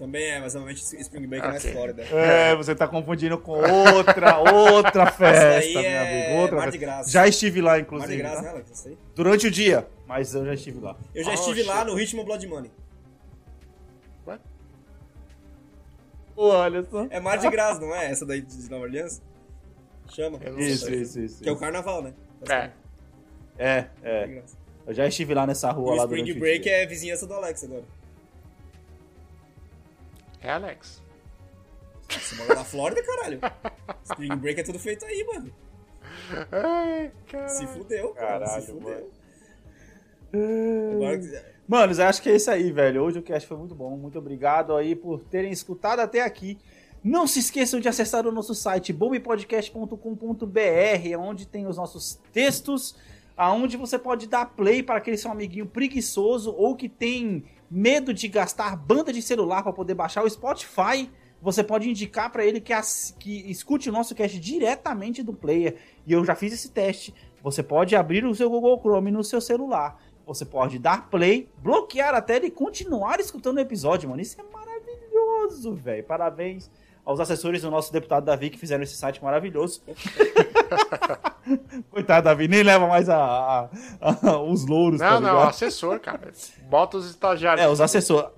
Também é, mas normalmente Spring Break é mais Ok. Flórida. É, você tá confundindo com outra, outra festa, Isso meu é amigo. Outra Mar de festa. Graça. Já estive lá, Mar de inclusive. graça, tá? né, Alex? Isso aí. Durante o dia, mas eu já estive lá. Eu já Oh, estive lá no Ritmo Blood Money. Olha só. É Mar de Graça, não é? Essa daí de Nova Orleans? Chama? Isso, sei. isso, isso. Que é o carnaval, né? É. É, é. Eu já estive lá nessa rua o lá Spring durante o Break dia. é vizinhança do Alex agora. É, Alex. Você mora na Flórida, caralho. Spring Break é tudo feito aí, mano. Ai, cara. Se fudeu, cara. Caralho, Se fudeu. mano. Agora, Mano, eu acho que é isso aí, velho. Hoje o cast foi muito bom. Muito obrigado aí por terem escutado até aqui. Não se esqueçam de acessar o nosso site bobipodcast.com.br, é onde tem os nossos textos, aonde você pode dar play para aquele seu amiguinho preguiçoso ou que tem medo de gastar banda de celular para poder baixar o Spotify. Você pode indicar para ele que, ass- que escute o nosso cast diretamente do player. E eu já fiz esse teste. Você pode abrir o seu Google Chrome no seu celular. Você pode dar play, bloquear a tela e continuar escutando o episódio, mano. Isso é maravilhoso, velho. Parabéns aos assessores do nosso deputado Davi que fizeram esse site maravilhoso. *laughs* Coitado, Davi, nem leva mais a, a- a- os louros, tá Não, não, ligado? assessor, cara. Bota os estagiários. É, os assessores.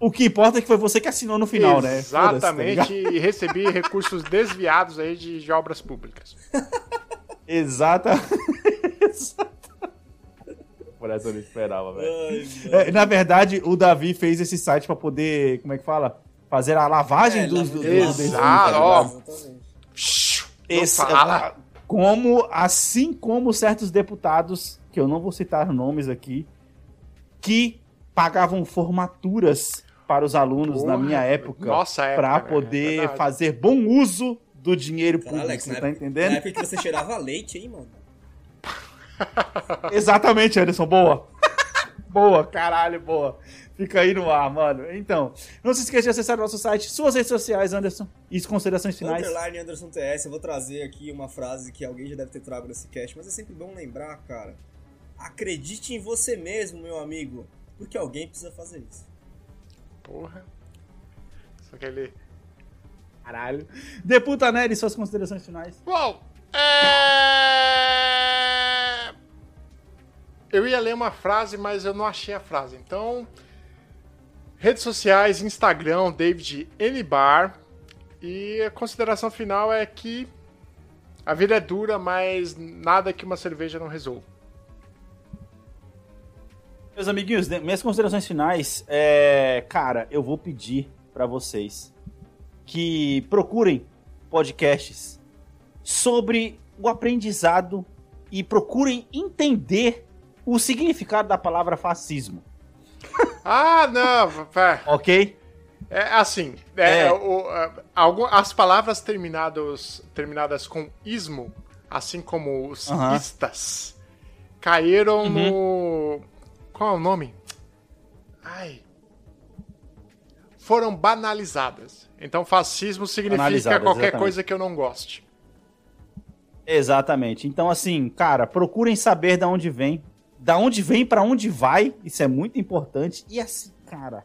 O que importa é que foi você que assinou no final, né? Tá Exatamente, ligado? e recebi recursos desviados aí de, de obras públicas. Exata. *laughs* Por essa eu não esperava, velho. É, na verdade, o Davi fez esse site pra poder, como é que fala? Fazer a lavagem É, dos do, lavagem do- dos- dos- Exato, tá ó. Exatamente. Esse- fala. como assim como certos deputados, que eu não vou citar nomes aqui, que pagavam formaturas para os alunos na Porra, minha época nossa época, para né? poder Verdade. fazer bom uso do dinheiro Cara, público, Alex, você na tá época, entendendo? na época que você cheirava leite, hein, mano? *laughs* Exatamente, Anderson, boa. boa, caralho, boa. Fica aí no ar, mano. Então, não se esqueça de acessar o nosso site, suas redes sociais, Anderson, e as considerações finais. Underline Anderson TS, eu vou trazer aqui uma frase que alguém já deve ter trago nesse cast, mas é sempre bom lembrar, cara. Acredite em você mesmo, meu amigo, porque alguém precisa fazer isso. Porra. Só que ele. Caralho. Deputa Nery, suas considerações finais. Bom, é... Eu ia ler uma frase, mas eu não achei a frase. Então, redes sociais, Instagram, David N. Bar. E a consideração final é que a vida é dura, mas nada que uma cerveja não resolva. Meus amiguinhos, minhas considerações finais é, cara, eu vou pedir pra vocês que procurem podcasts sobre o aprendizado e procurem entender o significado da palavra fascismo, *laughs* Ah, não, ok? É assim, é, É. o- a- algum- as palavras terminadas, terminadas com ismo, assim como os Aham. istas, caíram Uhum. no. Qual é o nome? Ai. Foram banalizadas. Então, fascismo significa qualquer exatamente. coisa que eu não goste. Exatamente. Então, assim, cara, procurem saber da onde vem, da onde vem pra onde vai. Isso é muito importante. E assim, cara,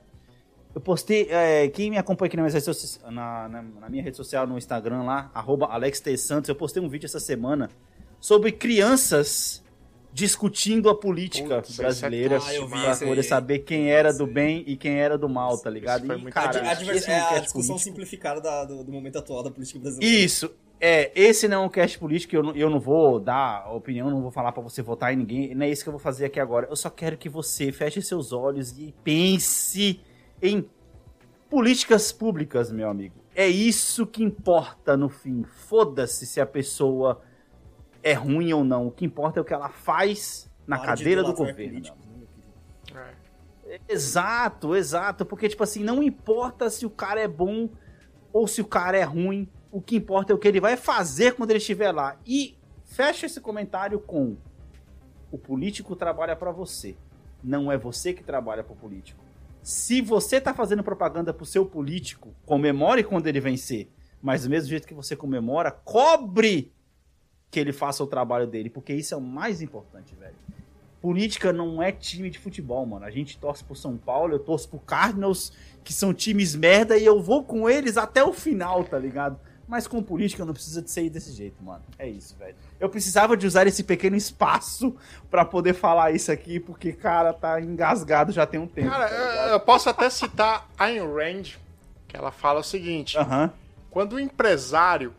eu postei. é, quem me acompanha aqui na minha, na- na- na minha rede social, no Instagram lá, arroba Alex T. Santos, eu postei um vídeo essa semana sobre crianças discutindo a política Putz, é brasileira Ah, vi pra poder saber quem era do bem e quem era do mal, tá ligado? E, muito cara, a, divers- esse é a discussão político- simplificada da- do, do momento atual da política brasileira. Isso, é, esse não é um cast político, eu não, eu não vou dar opinião, não vou falar para você votar em ninguém, não é isso que eu vou fazer aqui agora. Eu só quero que você feche seus olhos e pense em políticas públicas, meu amigo. É isso que importa no fim. Foda-se se a pessoa é ruim ou não. O que importa é o que ela faz na Para cadeira do governo. É. Exato, exato. Porque, tipo assim, não importa se o cara é bom ou se o cara é ruim. O que importa é o que ele vai fazer quando ele estiver lá. E fecha esse comentário com: o político trabalha para você. Não é você que trabalha para o político. Se você tá fazendo propaganda pro seu político, comemore quando ele vencer. Mas do mesmo jeito que você comemora, cobre que ele faça o trabalho dele, porque isso é o mais importante, velho. Política não é time de futebol, mano. A gente torce pro São Paulo, eu torço pro Cardinals, que são times merda, e eu vou com eles até o final, tá ligado? Mas com política não precisa de ser desse jeito, mano. É isso, velho. Eu precisava de usar esse pequeno espaço *laughs* para poder falar isso aqui, porque, cara, tá engasgado já tem um tempo. Cara, tá eu posso até citar a Ayn Rand, que ela fala o seguinte: uhum. quando o empresário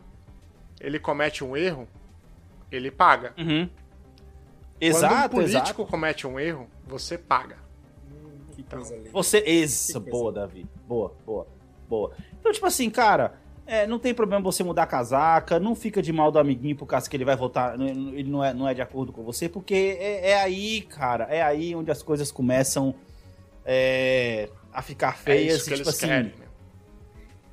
ele comete um erro, ele paga. Uhum. Exato, Quando um político exato. comete um erro, você paga. Que então, Você. Isso, boa, Davi. Boa, boa, boa. Então, tipo assim, cara, é, não tem problema você mudar a casaca, não fica de mal do amiguinho por causa que ele vai votar, ele não é, não é de acordo com você, porque é, é aí, cara, é aí onde as coisas começam é, a ficar é feias. É isso que e, tipo eles assim, querem. Né?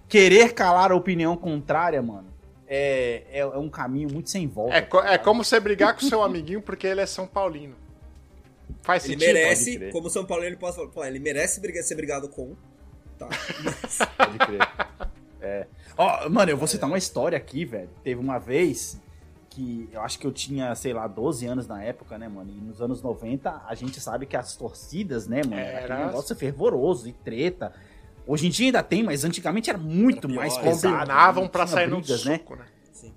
Querer calar a opinião contrária, mano, é, é, é, um caminho muito sem volta. É, é como você brigar com seu amiguinho porque ele é São Paulino. Faz ele sentido. Ele merece, como São Paulino, ele pode falar, ele merece ser brigado com. Tá. Mas... *laughs* Pode crer. É. Ó, mano, eu vou citar uma história aqui, velho. Teve uma vez que eu acho que eu tinha, sei lá, 12 anos na época, né, mano? E nos anos 90, a gente sabe que as torcidas, né, mano, era, era aquele negócio fervoroso e treta. Hoje em dia ainda tem, mas antigamente era muito era mais pesado. Combinavam pra sair brigas, no né? suco, né? Sim.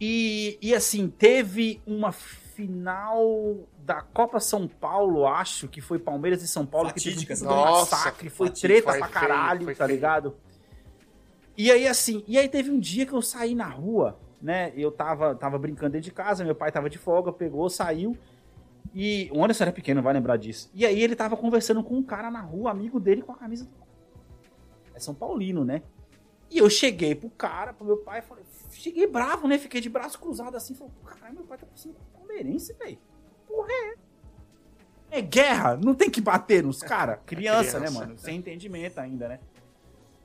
E, e assim, teve uma final da Copa São Paulo, acho, que foi Palmeiras e São Paulo, Fatídica, que teve um massacre, foi treta foi pra caralho, feio, tá feio. ligado? E aí, assim, e aí teve um dia que eu saí na rua, né? Eu tava, tava brincando dentro de casa, meu pai tava de folga, pegou, saiu. E o Anderson era pequeno, vai lembrar disso. E aí ele tava conversando com um cara na rua, amigo dele, com a camisa do. É São Paulino, né? E eu cheguei pro cara, pro meu pai, falei, cheguei bravo, né? Fiquei de braço cruzado assim, falei, caralho, meu pai tá com palmeirense, velho. Porra, é. É guerra, não tem que bater nos caras. *laughs* Criança, criança, né, mano? Sem entendimento ainda, né?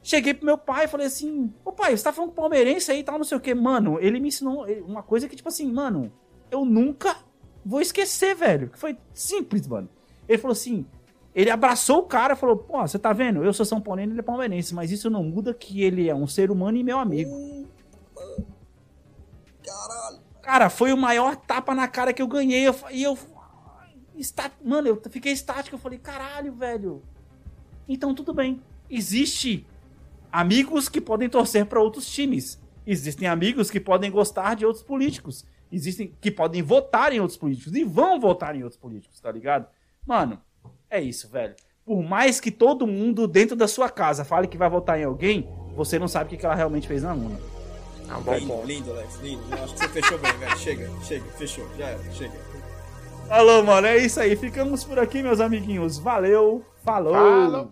Cheguei pro meu pai e falei assim: Ô pai, você tá falando com palmeirense aí e tal, não sei o que. Mano, ele me ensinou uma coisa que, tipo assim, mano, eu nunca vou esquecer, velho. Que foi simples, mano. Ele falou assim: ele abraçou o cara e falou: Pô, você tá vendo? Eu sou São Paulo e ele é palmeirense, mas isso não muda que ele é um ser humano e meu amigo. Caralho. Cara, foi o maior tapa na cara que eu ganhei. Eu, e eu. Está, mano, eu fiquei estático. Eu falei: Caralho, velho. Então tudo bem. Existe amigos que podem torcer para outros times. Existem amigos que podem gostar de outros políticos. Existem que podem votar em outros políticos e vão votar em outros políticos, tá ligado? Mano, é isso, velho. Por mais que todo mundo dentro da sua casa fale que vai votar em alguém, você não sabe o que ela realmente fez na urna. Ah, bom, lindo, bom. lindo, Alex, lindo. Eu acho que você fechou bem, velho. Chega, chega, fechou. Já era, chega. Falou, mano. É isso aí. Ficamos por aqui, meus amiguinhos. Valeu. Falou. Falou.